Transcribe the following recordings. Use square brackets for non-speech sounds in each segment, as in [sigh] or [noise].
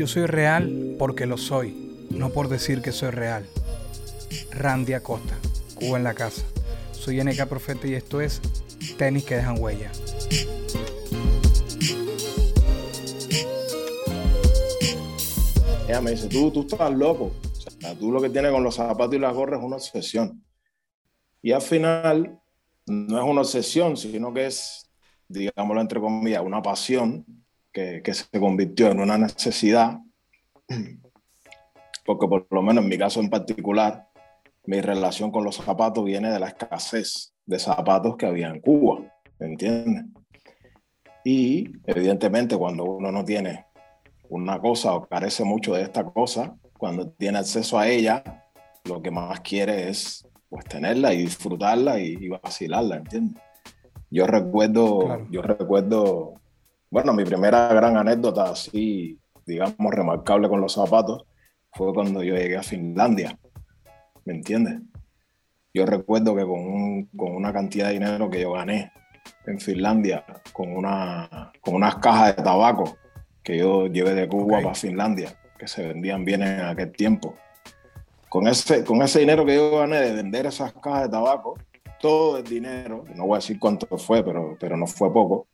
Yo soy real porque lo soy, no por decir que soy real. Randy Acosta, Cuba en la casa. Soy NK Profeta y esto es Tenis que dejan huella. Ella me dice, tú, tú estás loco. O sea, tú lo que tienes con los zapatos y las gorras es una obsesión. Y al final, no es una obsesión, sino que es, digámoslo entre comillas, una pasión que, que se convirtió en una necesidad. Porque por lo menos en mi caso en particular, mi relación con los zapatos viene de la escasez de zapatos que había en Cuba, ¿me entiendes? Y evidentemente cuando uno no tiene una cosa o carece mucho de esta cosa, cuando tiene acceso a ella, lo que más quiere es pues tenerla y disfrutarla y, y vacilarla, ¿entiendes? Yo recuerdo, Claro. yo recuerdo, bueno, mi primera gran anécdota así, digamos, remarcable con los zapatos fue cuando yo llegué a Finlandia, ¿me entiendes? Yo recuerdo que con, un- con una cantidad de dinero que yo gané en Finlandia, con, una, con unas cajas de tabaco que yo llevé de Cuba Ok. para Finlandia, que se vendían bien en aquel tiempo. Con ese, con ese dinero que yo gané de vender esas cajas de tabaco, todo el dinero, no voy a decir cuánto fue, pero, pero no fue poco,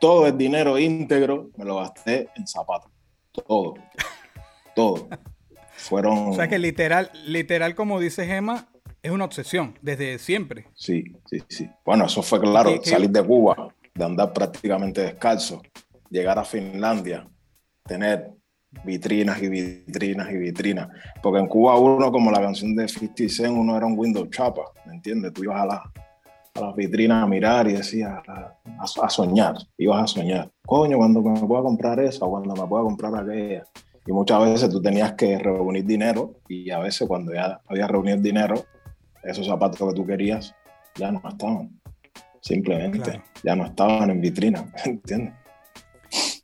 todo el dinero íntegro me lo gasté en zapatos. Todo. Todo. Fueron. O sea que literal, literal como dice Gema, es una obsesión desde siempre. Sí, sí, sí. Bueno, eso fue claro, ¿Qué- qué- salir de Cuba, de andar prácticamente descalzo, llegar a Finlandia, tener vitrinas y vitrinas y vitrinas. Porque en Cuba uno, como la canción de 50 Cent, uno era un window chapa, ¿me entiendes? Tú ibas a, la- a las vitrinas a mirar y decías, a, a- a soñar, ibas a soñar. Coño, cuando me pueda comprar esa, cuando me pueda comprar aquella. Y muchas veces tú tenías que reunir dinero y a veces cuando ya había reunido el dinero, esos zapatos que tú querías ya no estaban. Simplemente Claro. ya no estaban en vitrina, [laughs] ¿entiendes?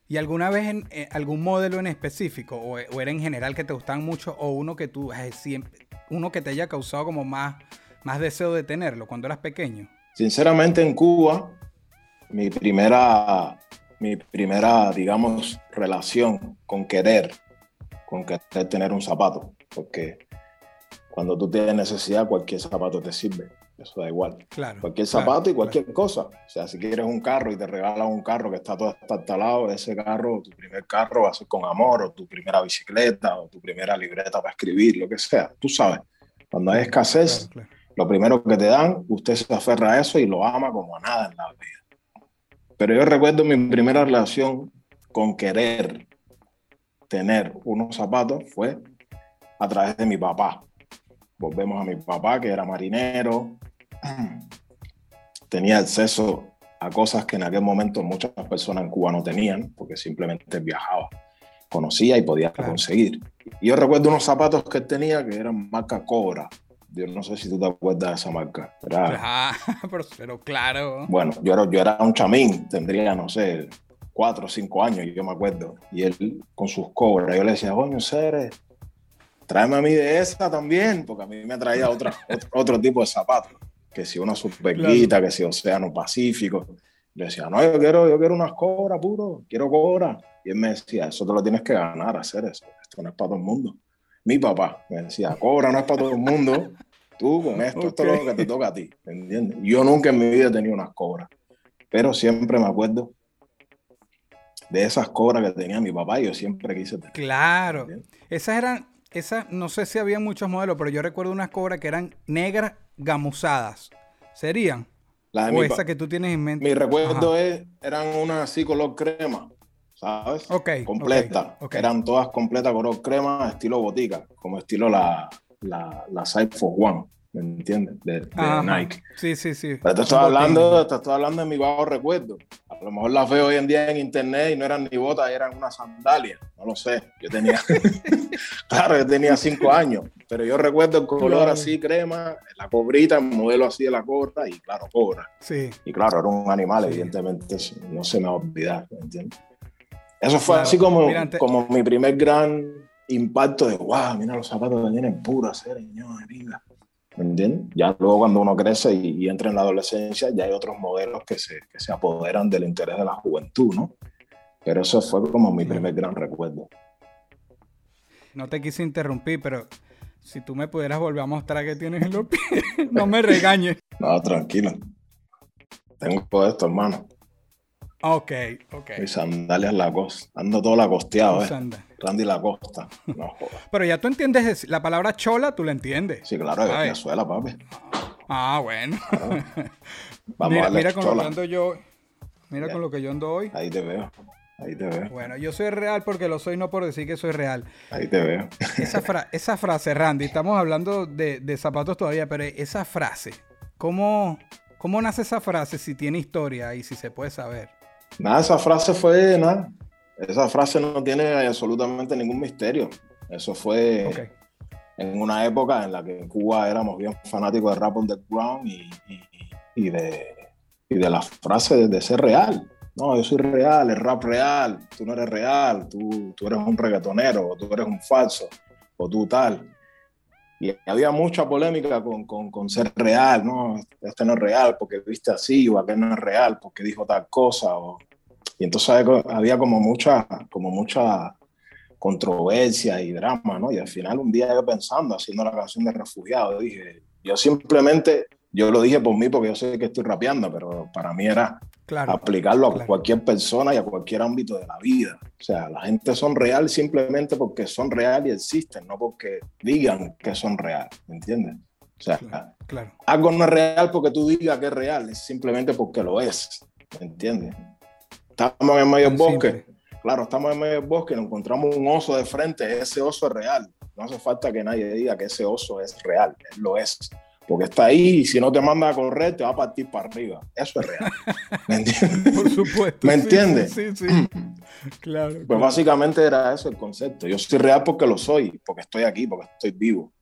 ¿Y alguna vez en, eh, algún modelo en específico o, o era en general que te gustaban mucho o uno que tú ay, siempre, uno que te haya causado como más, más deseo de tenerlo cuando eras pequeño? Sinceramente en Cuba, mi primera, mi primera, digamos, relación con querer, con querer tener un zapato, porque cuando tú tienes necesidad, cualquier zapato te sirve, eso da igual. Claro. Cualquier claro, zapato y claro. cualquier cosa. O sea, si quieres un carro y te regalan un carro que está todo estartalado, ese carro, tu primer carro va a ser con amor, o tu primera bicicleta, o tu primera libreta para escribir, lo que sea. Tú sabes, cuando hay escasez, Claro, claro. Lo primero que te dan, usted se aferra a eso y lo ama como a nada en la vida. Pero yo recuerdo mi primera relación con querer tener unos zapatos fue a través de mi papá. Volvemos a mi papá, que era marinero, [clears throat] tenía acceso a cosas que en aquel momento muchas personas en Cuba no tenían, porque simplemente viajaba, conocía y podía Claro. conseguir. Y yo recuerdo unos zapatos que tenía que eran marca Cobra. Yo no sé si tú te acuerdas de esa marca. Era- Ah, [laughs] pero, pero claro. bueno, yo era, yo era un chamín, tendría, no sé, cuatro o cinco años, yo me acuerdo. Y él con sus cobras, yo le decía, coño, Ceres, tráeme a mí de esa también, porque a mí me traía otra, [laughs] otro, otro tipo de zapatos. Que si una superguita, que si Océano Pacífico. Le decía, no, yo quiero, yo quiero unas cobras puro, quiero cobras. Y él me decía, eso te lo tienes que ganar, hacer eso. Esto no es para todo el mundo. Mi papá me decía, cobra no es para todo el mundo. Tú con esto, esto es lo que te toca a ti, ¿me entiendes? Yo nunca en mi vida he tenido unas cobras, pero siempre me acuerdo de esas cobras que tenía mi papá y yo siempre quise tener. Claro. Esas eran, esas, no sé si había muchos modelos, pero yo recuerdo unas cobras que eran negras gamuzadas. ¿Serían? La de O esa que tú tienes en mente. mi recuerdo Ajá. es, eran unas así color crema, ¿sabes? Ok, Completa. ok, ok. Eran todas completas color crema, estilo botica, como estilo la, la, la Side for One, ¿me entiendes? De. Nike. Sí, sí, sí. Pero te estoy hablando, te estoy hablando de mi bajo recuerdo. A lo mejor las veo hoy en día en internet y no eran ni botas, eran unas sandalias. No lo sé. Yo tenía, [laughs] claro, yo tenía cinco años, pero yo recuerdo el color Claro. así, crema, la cobrita, el modelo así de la cobra y claro, cobra. Sí. Y claro, era un animal, Sí. evidentemente, no se me va a olvidar, ¿me entiendes? Eso fue Claro. así como, como mi primer gran impacto de, wow, mira los zapatos que tienen puras, señor, mira. ¿Me entiendes? Ya luego cuando uno crece y, y entra en la adolescencia, ya hay otros modelos que se, que se apoderan del interés de la juventud, ¿no? Pero eso fue como mi primer gran recuerdo. No te quise interrumpir, pero si tú me pudieras volver a mostrar qué tienes en los pies, [laughs] no me regañes. No, tranquilo. Tengo esto, hermano. Ok, ok. Mis sandalias Lacoste. Ando todo lacosteado, ¿eh? Randy Lacosta. No jodas. Pero ya tú entiendes es- la palabra chola, tú la entiendes. Sí, claro, Ay. Venezuela, papi. Ah, bueno. [laughs] Vamos mira a mira con lo chola. que ando yo. Mira Ya. con lo que yo ando hoy. Ahí te veo. Ahí te veo. Bueno, yo soy real porque lo soy, no por decir que soy real. Ahí te veo. Esa, fra- [laughs] esa frase, Randy, estamos hablando de, de zapatos todavía, pero esa frase, ¿cómo, ¿cómo nace esa frase si tiene historia y si se puede saber? Nada, esa frase fue nada. Esa frase no tiene absolutamente ningún misterio. Eso fue en una época en la que en Cuba éramos bien fanáticos de rap underground y, y, y de, y de la frase de, de ser real. No, yo soy real, el rap real, tú no eres real, tú, tú eres un reggaetonero, o tú eres un falso, o tú tal. Y había mucha polémica con, con, con ser real, ¿no? Este no es real porque viste así, o aquel no es real porque dijo tal cosa. O... Y entonces había- como mucha, como mucha controversia y drama, ¿no? Y al final un día yo pensando, haciendo la canción de Refugiado, dije, yo simplemente, yo lo dije por mí porque yo sé que estoy rapeando, pero para mí era Claro. aplicarlo a claro. cualquier persona y a cualquier ámbito de la vida. O sea, la gente son real simplemente porque son real y existen, no porque digan que son real, ¿me entiendes? O sea, Claro, claro. algo no es real porque tú digas que es real, es simplemente porque lo es, ¿me entiendes? Estamos en medio del bosque, simple. claro, estamos en medio del bosque, nos encontramos un oso de frente, ese oso es real. No hace falta que nadie diga que ese oso es real, él lo es. Porque está ahí y si no te manda a correr, te va a partir para arriba. Eso es real. ¿Me [laughs] entiendes? Por supuesto. ¿Me sí, entiendes? Sí, sí. sí. [clears throat] claro. Pues claro. básicamente era eso el concepto. Yo soy real porque lo soy, porque estoy aquí, porque estoy vivo.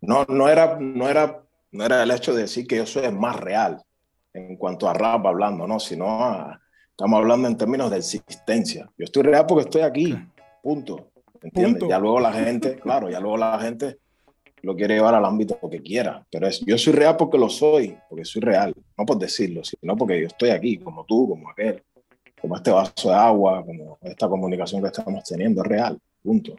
No, no, era, no, era, no era el hecho de decir que yo soy el más real en cuanto a rap hablando, no, sino a- estamos hablando en términos de existencia. Yo estoy real porque estoy aquí, punto. ¿Entiendes? Punto. Ya luego la [laughs] gente, claro, ya luego la gente lo quiere llevar al ámbito que quiera, pero es, yo soy real porque lo soy, porque soy real, no por decirlo, sino porque yo estoy aquí, como tú, como aquel, como este vaso de agua, como esta comunicación que estamos teniendo, es real, punto.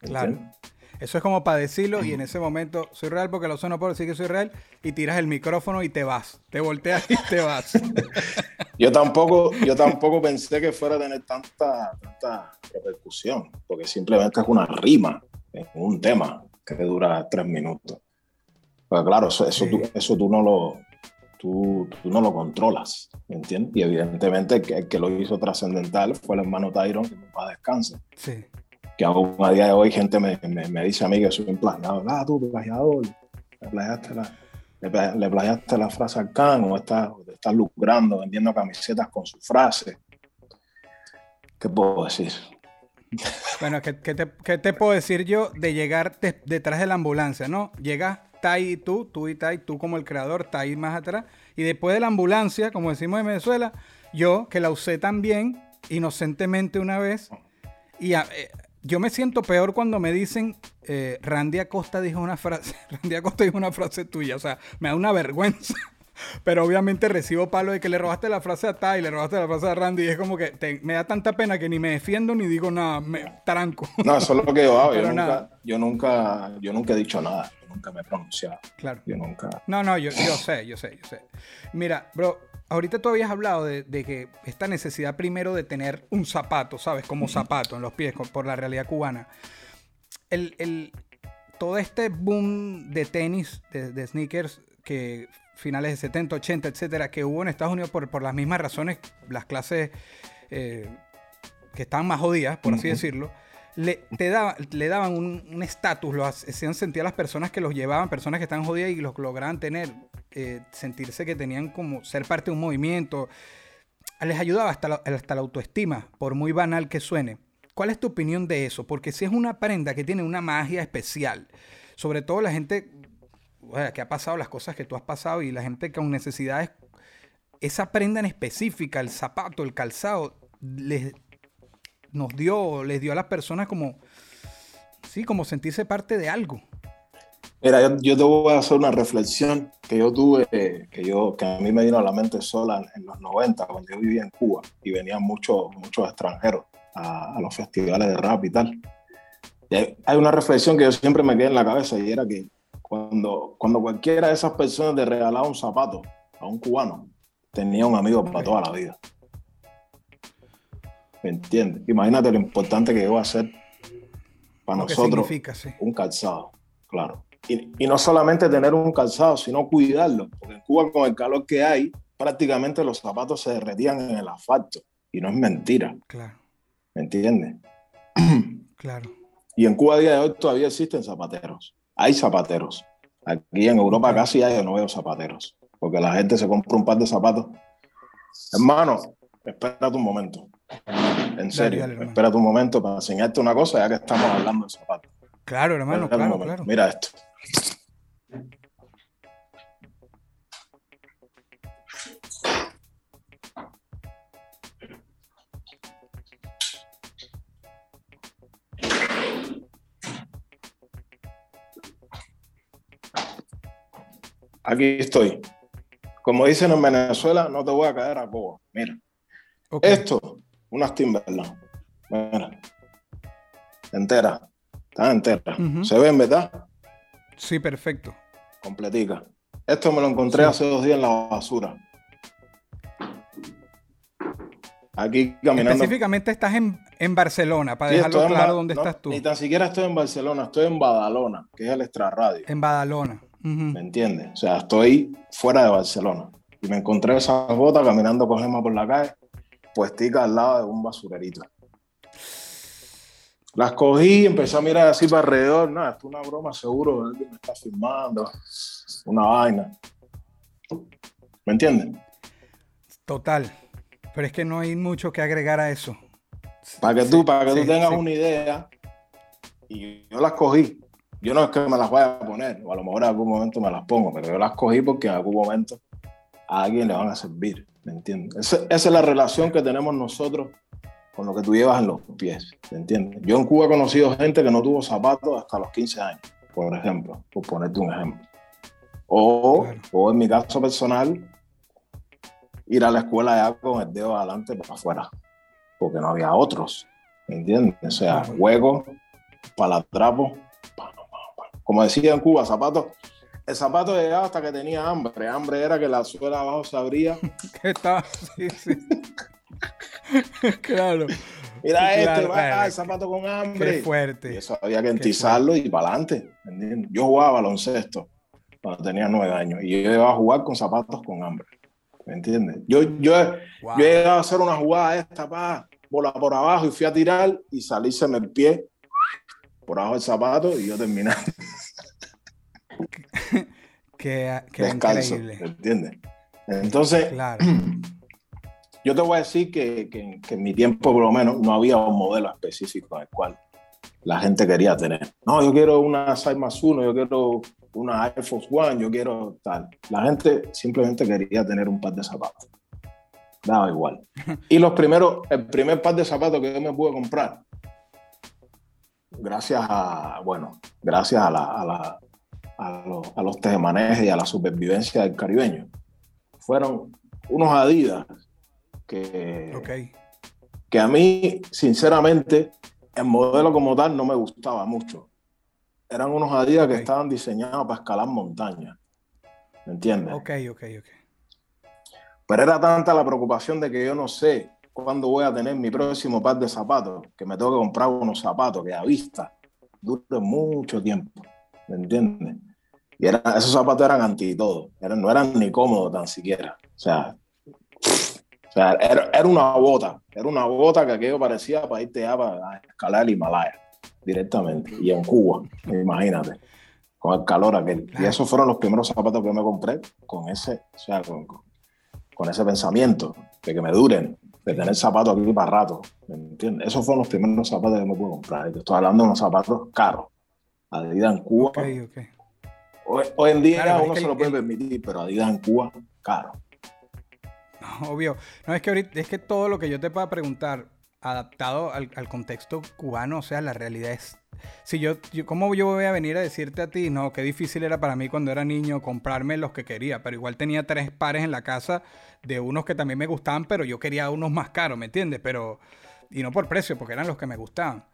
Claro. ¿Entiendes? Eso es como para decirlo y en ese momento soy real porque lo soy, no puedo decir que soy real y tiras el micrófono y te vas. Te volteas y te vas. [laughs] Yo tampoco, yo tampoco pensé que fuera a tener tanta, tanta repercusión, porque simplemente es una rima en un tema que dura tres minutos. Pero claro, eso, eso, Sí. tú, eso tú no lo tú, tú no lo controlas, ¿me entiendes? Y evidentemente el que, el que lo hizo trascendental fue el hermano Tyron, que en paz descanse. Sí. Que aún a día de hoy gente me, me, me dice a mí que soy un plagiador. Ah, tú, plagiador, le plagiaste la, le, pla- le plagiaste la frase al can o estás, estás lucrando vendiendo camisetas con su frase. ¿Qué puedo decir? Bueno, ¿qué, te, puedo decir yo de llegar de- detrás de la ambulancia, no? Llegas Tai y tú, tú y Tai, tú como el creador, Tai más atrás. Y después de la ambulancia, como decimos en Venezuela, yo que la usé también, inocentemente una vez, y eh, yo me siento peor cuando me dicen, eh, Randy Acosta dijo una frase, [laughs] Randy Acosta dijo una frase tuya, o sea, me da una vergüenza. Pero obviamente recibo palo de que le robaste la frase a Tai, le robaste la frase a Randy, y es como que te- me da tanta pena que ni me defiendo ni digo nada, me taranco. No, eso es lo que yo hago. Yo nunca, yo, nunca, yo nunca he dicho nada. Yo nunca me he pronunciado. Claro. Yo nunca. No, no, yo, yo sé, yo sé, yo sé. Mira, bro, ahorita tú habías hablado de, de que esta necesidad primero de tener un zapato, ¿sabes? Como zapato en los pies por la realidad cubana. El, el- todo este boom de tenis, de, de sneakers, que finales de 70, 80, etcétera, que hubo en Estados Unidos por, por las mismas razones, las clases eh, que estaban más jodidas, por así decirlo, le, te daba- le daban un un estatus, lo hacían sentir a las personas que los llevaban, personas que estaban jodidas y los lograban tener, eh, sentirse que tenían como ser parte de un movimiento. les ayudaba hasta la, hasta la autoestima, por muy banal que suene. ¿Cuál es tu opinión de eso? Porque si es una prenda que tiene una magia especial, sobre todo la gente bueno, que ha pasado, las cosas que tú has pasado y la gente con necesidades, esa prenda en específica, el zapato, el calzado, les nos dio, les dio a las personas como, sí, como sentirse parte de algo. Mira, yo, yo, te voy a hacer una reflexión que yo tuve, que, yo, que a mí me vino a la mente sola en los 90, cuando yo vivía en Cuba y venían muchos, muchos extranjeros a, a, los festivales de rap y tal. Y hay, hay, una reflexión que yo siempre me quedé en la cabeza y era que cuando, cuando cualquiera de esas personas te regalaba un zapato a un cubano, tenía un amigo para toda la vida. ¿Me entiendes? Imagínate lo importante que va a ser para nosotros sí. un calzado, claro. Y, y, no solamente tener un calzado, sino cuidarlo. Porque en Cuba, con el calor que hay, prácticamente los zapatos se derretían en el asfalto. Y no es mentira. Claro. ¿Me entiendes? [clears throat] Claro. Y en Cuba a día de hoy todavía existen zapateros. Hay zapateros. Aquí en Europa casi hay, yo no veo zapateros. Porque la gente se compra un par de zapatos. Hermano, espérate un momento. En serio, dale, hermano. espérate un momento para enseñarte una cosa, ya que estamos hablando de zapatos. Claro, hermano, Espérate claro, claro. Mira esto. Aquí estoy. Como dicen en Venezuela, no te voy a caer a Cuba. Mira, esto, unas Timberland. Mira. Entera. Están enteras. Ujú. Se ven, ¿verdad? Sí, perfecto. Completica. Esto me lo encontré Sí. hace dos días en la basura. Aquí caminando. Específicamente estás en, en Barcelona, para Sí, dejarlo claro dónde no, estás tú. Ni tan siquiera estoy en Barcelona, estoy en Badalona, que es el extrarradio. En Badalona. ¿Me entiendes? O sea, estoy fuera de Barcelona. Y me encontré esas botas caminando con Gemma por la calle, puestica al lado de un basurerito. Las cogí, empecé a mirar así para alrededor. Nada, esto es una broma, seguro. Alguien me está filmando. Una vaina. ¿Me entiendes? Total. Pero es que no hay mucho que agregar a eso. Para que tú, para que sí, tú tengas sí. una idea. Y yo las cogí. Yo no es que me las vaya a poner, o a lo mejor en algún momento me las pongo, pero yo las cogí porque en algún momento a alguien le van a servir. ¿Me entiendes? Esa, esa es la relación que tenemos nosotros con lo que tú llevas en los pies. ¿Me entiendes? Yo en Cuba he conocido gente que no tuvo zapatos hasta los 15 años, por ejemplo, por ponerte un ejemplo. O, Claro. o en mi caso personal, ir a la escuela ya con el dedo adelante para afuera, porque no había otros. ¿Me entiendes? O sea, Claro. hueco, palatrapo, pa, pa, pa. Como decía en Cuba, zapatos. El zapato llegaba hasta que tenía hambre. Hambre era que la suela abajo se abría. [laughs] Que estaba. Sí, sí. [laughs] claro. Mira Claro, este, claro. ah, el zapato con hambre. Qué Y fuerte. eso había que entizarlo y para adelante. Yo jugaba baloncesto cuando tenía nueve años y yo iba a jugar con zapatos con hambre. ¿Me entiendes? Yo, yo, Wow. yo he llegado a hacer una jugada esta, pa, bola por abajo y fui a tirar y salíseme el pie por abajo del zapato y yo terminé [laughs] Qué, qué descalzo. ¿Me increíble. entiendes? Entonces, Claro. [clears throat] yo te voy a decir que, que- que en mi tiempo, por lo menos, no había un modelo específico el cual la gente quería tener. No, yo quiero una más uno, yo quiero una Air Force One, yo quiero tal. La gente simplemente quería tener un par de zapatos. Daba igual. [laughs] Y los primeros, el primer par de zapatos que yo me pude comprar, gracias a, bueno, gracias a, la, a, la- a los, a los tejemanejes y a la supervivencia del caribeño, fueron unos Adidas que, que a mí, sinceramente, el modelo como tal no me gustaba mucho. Eran unos Adidas que estaban diseñados para escalar montañas. ¿Me entiendes? Ok, ok, ok. Pero era tanta la preocupación de que yo no sé cuándo voy a tener mi próximo par de zapatos, que me tengo que comprar unos zapatos que a vista duren mucho tiempo. ¿Me entiendes? Y era- esos zapatos eran anti todo. Eran, no eran ni cómodos tan siquiera. O sea, o sea era, era una bota. Era una bota que aquello parecía para irte ya para escalar el Himalaya directamente. Y en Cuba, imagínate. Con el calor aquel. Y esos fueron los primeros zapatos que me compré con ese, o sea, con- con ese pensamiento de que me duren, de tener zapatos aquí para rato. ¿Me entiendes? Esos fueron los primeros zapatos que me pude comprar. Te estoy hablando de unos zapatos caros. Adidas en Cuba. Ok, ok. Hoy, hoy en día Claro, uno se lo puede el- permitir, pero Adidas en Cuba, caro. No, obvio. No, es que ahorita, es que todo lo que yo te pueda preguntar, adaptado al, al contexto cubano, o sea, la realidad es. Si yo, yo, ¿cómo yo voy a venir a decirte a ti, no, qué difícil era para mí cuando era niño comprarme los que quería, pero igual tenía tres pares en la casa de unos que también me gustaban, pero yo quería unos más caros, ¿me entiendes? Pero, y no por precio, porque eran los que me gustaban.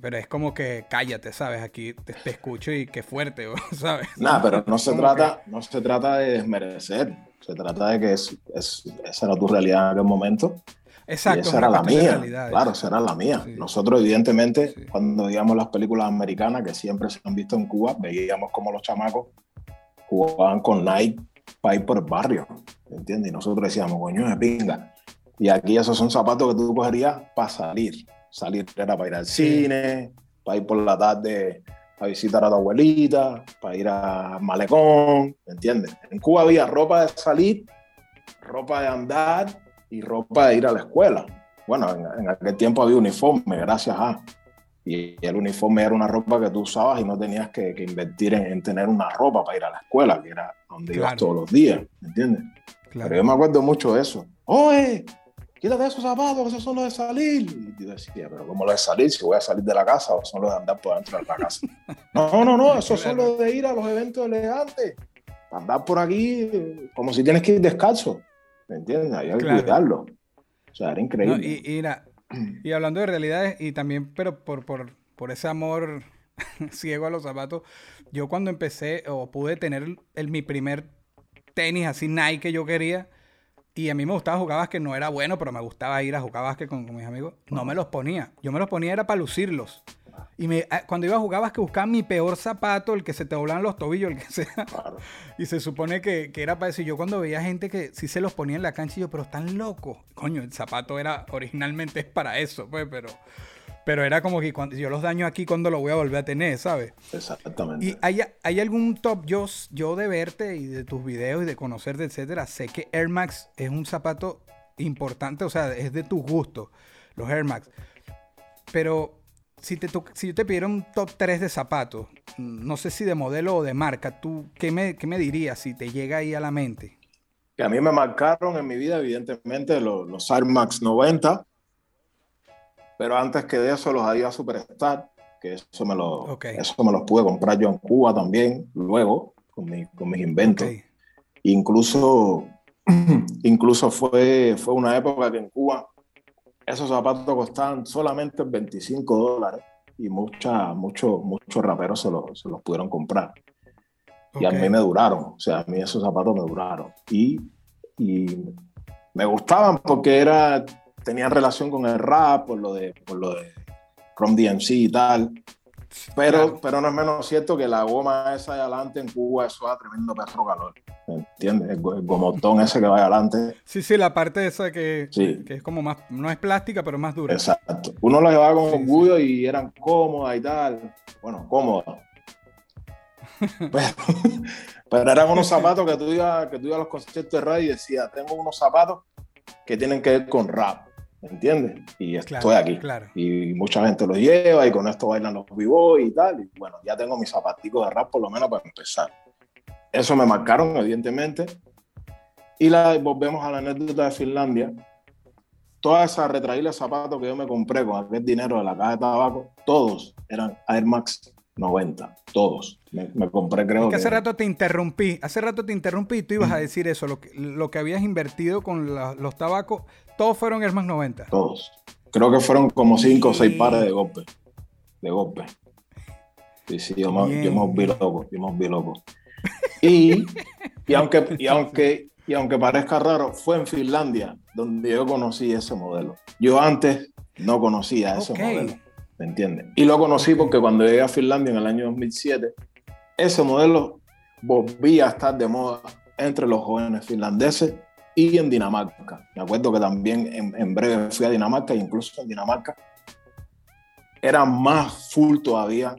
Pero es como que cállate, ¿sabes? Aquí te, te escucho y qué fuerte, [laughs] ¿sabes? Nada, pero no se trata, no se trata de desmerecer. Se trata de que es, es- esa era tu realidad en aquel momento. Exacto. esa era la mía. Claro, esa era la mía. Sí. Nosotros, evidentemente, Sí. cuando veíamos las películas americanas que siempre se han visto en Cuba, veíamos como los chamacos jugaban con Nike para ir por el barrio. ¿Entiendes? Y nosotros decíamos, coño, de pinga. Y aquí esos son zapatos que tú cogerías para salir. Salir era para ir al cine, para ir por la tarde para visitar a tu abuelita, para ir a Malecón, ¿entiendes? En Cuba había ropa de salir, ropa de andar y ropa de ir a la escuela. Bueno, en, en aquel tiempo había uniforme, gracias a. Y el uniforme era una ropa que tú usabas y no tenías que, que invertir en, en tener una ropa para ir a la escuela, que era donde ibas todos los días, ¿entiendes? Claro. Pero yo me acuerdo mucho de eso. ¡Oye! Quítate esos zapatos, que esos son los de salir. Y yo decía, pero ¿cómo los de salir? Si voy a salir de la casa o son los de andar por dentro de la casa. [laughs] No, no, no, esos son los de ir a los eventos elegantes. Andar por aquí como si tienes que ir descalzo. ¿Me entiendes? Hay que Claro. cuidarlo. O sea, era No, increíble. y, y mira, y hablando de realidades, y también, pero por, por, por ese amor [laughs] ciego a los zapatos, yo cuando empecé o pude tener el, mi primer tenis así Nike que yo quería, y a mí me gustaba jugar básquet, no era bueno, pero me gustaba ir a jugar básquet con, con mis amigos, no me los ponía. Yo me los ponía era para lucirlos. Y me, ah, cuando iba a jugar básquet buscaba mi peor zapato, el que se te doblaban los tobillos, el que sea. Claro. Y se supone que, que era para eso. Y yo cuando veía gente que sí se los ponía en la cancha, y yo, pero están locos. Coño, el zapato era originalmente es para eso, pues, pero, pero era como que cuando, yo los daño aquí cuando lo voy a volver a tener, ¿sabes? Exactamente. Y hay, hay algún top, yo, yo de verte y de tus videos y de conocerte, etcétera, sé que Air Max es un zapato importante, o sea, es de tu gusto, los Air Max. Pero si, te si yo te pidiera un top 3 de zapatos, no sé si de modelo o de marca, ¿tú qué me, qué me dirías si te llega ahí a la mente? que a mí me marcaron en mi vida, evidentemente, los, los Air Max 90, pero antes que de eso, los Adidas Superstar, que eso me, lo, Ok. eso me los pude comprar yo en Cuba también, luego, con, mi- con mis inventos. Ok. Incluso, [clears throat] incluso fue, fue una época que en Cuba esos zapatos costaban solamente 25 dólares y mucha, mucho, muchos raperos se los, se los pudieron comprar. Y a mí me duraron, o sea, a mí esos zapatos me duraron. Y, y me gustaban porque era, tenían relación con el rap, por lo de, por lo de From DMC y tal. Pero, Claro. pero no es menos cierto que la goma esa de adelante en Cuba, eso da tremendo perro calor. ¿Entiendes? El, go- el gomotón ese que va de adelante. Sí, sí, la parte esa que, Sí. que es como más, no es plástica, pero más dura. Exacto. Uno lo llevaba con Sí, orgullo y eran cómodas y tal. Bueno, cómodas. [laughs] pero, pero eran unos zapatos que tú, ibas, que tú ibas a los conciertos de radio y decías, tengo unos zapatos que tienen que ver con rap. ¿Me entiendes? Y estoy Claro, aquí. claro. Y mucha gente los lleva y con esto bailan los b y tal. Y bueno, ya tengo mis zapaticos de rap por lo menos para empezar. Eso me marcaron, evidentemente. Y la, volvemos a la anécdota de Finlandia. Toda esa retraída de zapatos que yo me compré con aquel dinero de la caja de tabaco, todos eran Air Max 90. Todos. Me, me compré, creo Es que que. hace rato te interrumpí, hace rato te interrumpí y tú ibas a decir eso, lo que, lo que habías invertido con la- los tabacos, todos fueron Air Max 90. Todos. Creo que fueron como cinco o seis Y- pares de golpe. De golpe. Sí, sí, yo me, yo me volví loco, yo me volví loco. Y, y, [laughs] aunque, y, aunque, y aunque parezca raro, fue en Finlandia donde yo conocí ese modelo. Yo antes no conocía ese modelo, ¿me entiendes? Y lo conocí porque cuando llegué a Finlandia en el año 2007, ese modelo volvía a estar de moda entre los jóvenes finlandeses y en Dinamarca. Me acuerdo que también en, en breve fui a Dinamarca e incluso en Dinamarca era más full todavía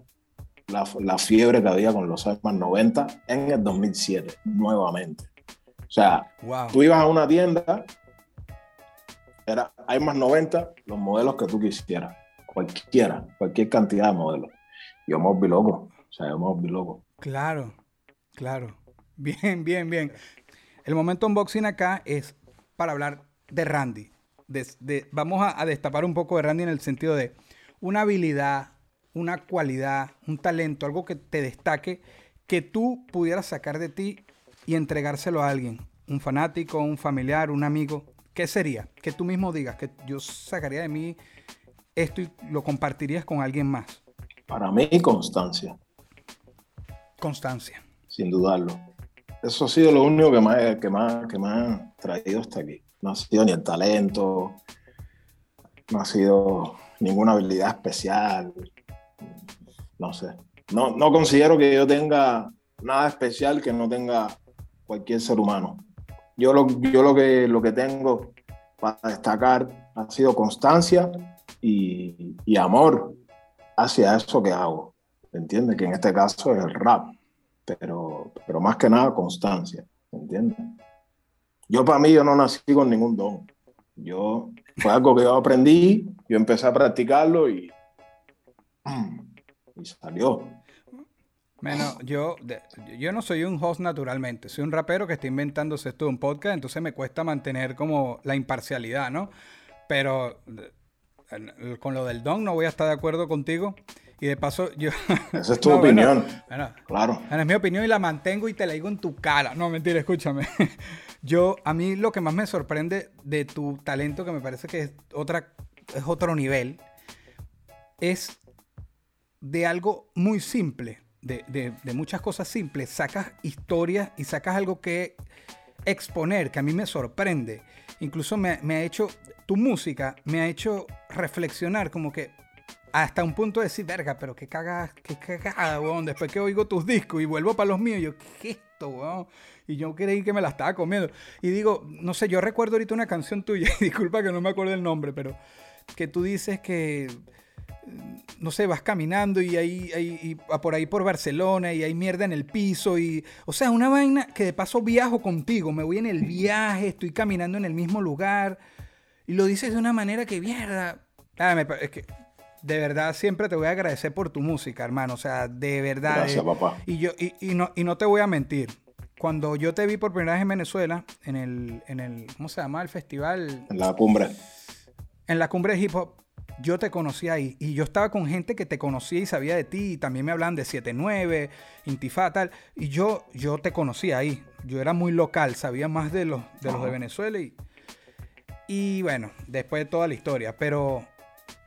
la, la fiebre que había con los Max 90 en el 2007, nuevamente. O sea, Wow. tú ibas a una tienda, era, más 90 los modelos que tú quisieras. Cualquiera, cualquier cantidad de modelos. Yo me volví loco. O sea, yo me volví loco. Claro, claro. Bien, bien, bien. El momento unboxing acá es para hablar de Randy. De- de- vamos a, a destapar un poco de Randy en el sentido de una habilidad, una cualidad, un talento, algo que te destaque, que tú pudieras sacar de ti y entregárselo a alguien. Un fanático, un familiar, un amigo. ¿Qué sería? Que tú mismo digas que yo sacaría de mí esto y lo compartirías con alguien más. Para mí, constancia, Constancia. sin dudarlo. Eso ha sido lo único que más, que más, que más traído hasta aquí. No ha sido ni el talento, no ha sido ninguna habilidad especial. No sé. No, no considero que yo tenga nada especial que no tenga cualquier ser humano. Yo lo, yo lo, que, lo que tengo para destacar ha sido constancia y, y amor hacia eso que hago. ¿Entiendes? Que en este caso es el rap. Pero, pero más que nada constancia. ¿Entiendes? Yo para mí yo no nací con ningún don. Yo fue algo que yo aprendí, yo empecé a practicarlo y, [clears throat] y salió. Bueno, yo, yo no soy un host naturalmente, soy un rapero que está inventándose esto de un podcast, entonces me cuesta mantener como la imparcialidad, ¿no? Pero con lo del don no voy a estar de acuerdo contigo. Y de paso, yo... Esa es [laughs] tu No, bueno, opinión. bueno, Claro. bueno, es mi opinión y la mantengo y te la digo en tu cara. No, mentira, escúchame. [laughs] Yo, a mí lo que más me sorprende de tu talento, que me parece que es, otra, es otro nivel, es de algo muy simple, de, de- de muchas cosas simples. Sacas historias y sacas algo que exponer, que a mí me sorprende. Incluso me, me ha hecho, tu música me ha hecho reflexionar como que hasta un punto de decir, verga, pero qué cagada, qué cagada, weón. Después que oigo tus discos y vuelvo para los míos, yo, ¿qué es esto, weón? Y yo creí que me la estaba comiendo. Y digo, no sé, yo recuerdo ahorita una canción tuya, [laughs] disculpa que no me acuerdo el nombre, pero que tú dices que, no sé, vas caminando y ahí, ahí por ahí por Barcelona y hay mierda en el piso y, o sea, una vaina que de paso viajo contigo, me voy en el viaje, estoy caminando en el mismo lugar y lo dices de una manera que mierda. Ah, me es que de verdad siempre te voy a agradecer por tu música, hermano, o sea, de verdad. Gracias, eh, papá. y yo y, y no, y no te voy a mentir. Cuando yo te vi por primera vez en Venezuela, en el, en el ¿cómo se llama? El festival En la cumbre. en la cumbre de hip hop, yo te conocí ahí. Y yo estaba con gente que te conocía y sabía de ti. Y también me hablaban de 7-9, Intifada, tal. Y yo, yo te conocía ahí. Yo era muy local, sabía más de los de, los de. Venezuela. Y, y bueno, después de toda la historia. Pero,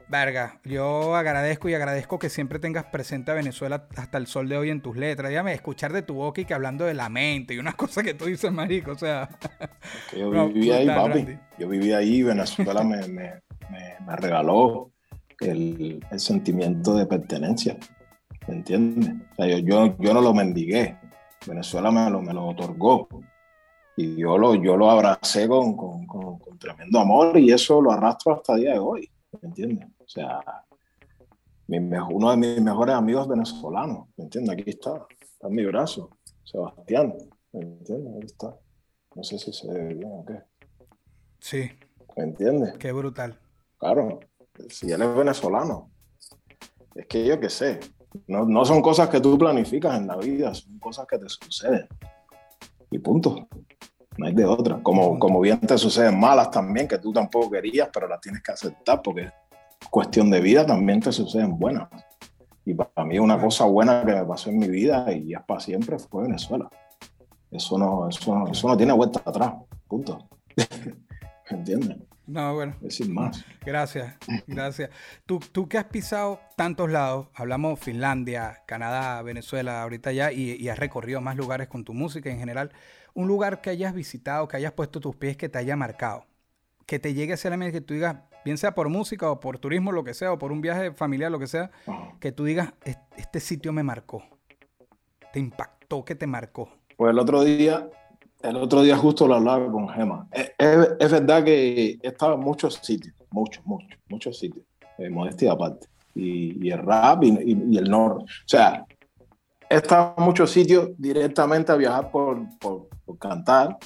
verga, yo agradezco y agradezco que siempre tengas presente a Venezuela hasta el sol de hoy en tus letras. Dígame, escuchar de tu boca y que hablando de la mente y unas [laughs] cosas que tú dices, marico. O sea, yo No, viví ahí, papi. Randy. Yo viví ahí, Venezuela me, me, me, me regaló el, el sentimiento de pertenencia. ¿Me entiendes? O sea, yo, yo, yo no lo mendigué. Venezuela me lo, me lo otorgó. Y yo lo, yo lo abracé con, con, con- con tremendo amor y eso lo arrastro hasta el día de hoy. ¿Me entiendes? O sea, mi uno de mis mejores amigos venezolanos. ¿Me entiendes? Aquí está. Está en mi brazo. Sebastián. ¿Me entiendes? Ahí está. No sé si se ve bien o qué. sí, ¿Me entiendes? qué brutal. Claro, si él es venezolano. Es que yo qué sé. No, no son cosas que tú planificas en la vida, son cosas que te suceden. Y punto. No hay de otra. Como, como bien te suceden malas también, que tú tampoco querías, pero las tienes que aceptar porque cuestión de vida, también te suceden buenas. Y para mí una cosa buena que me pasó en mi vida y es para siempre fue Venezuela. Eso no, eso no, eso no tiene vuelta atrás. Punto. ¿Me [laughs] entiendes? No, bueno. Decir más. Gracias, [laughs] gracias. Tú, tú que has pisado tantos lados, hablamos Finlandia, Canadá, Venezuela, ahorita ya, y, y has recorrido más lugares con tu música en general, un lugar que hayas visitado, que hayas puesto tus pies, que te haya marcado, que te llegue a ser la mente que tú digas, bien sea por música o por turismo, lo que sea, o por un viaje familiar, lo que sea, que tú digas, "Es- este sitio me marcó, te impactó, que te marcó. Pues el otro día, el otro día justo lo hablaba con Gema. Es, es- es verdad que he estado en muchos sitios, muchos, muchos, muchos sitios, eh, modestia aparte. Y, y el rap y, y- y el norte. O sea, he estado en muchos sitios directamente a viajar por, por, por cantar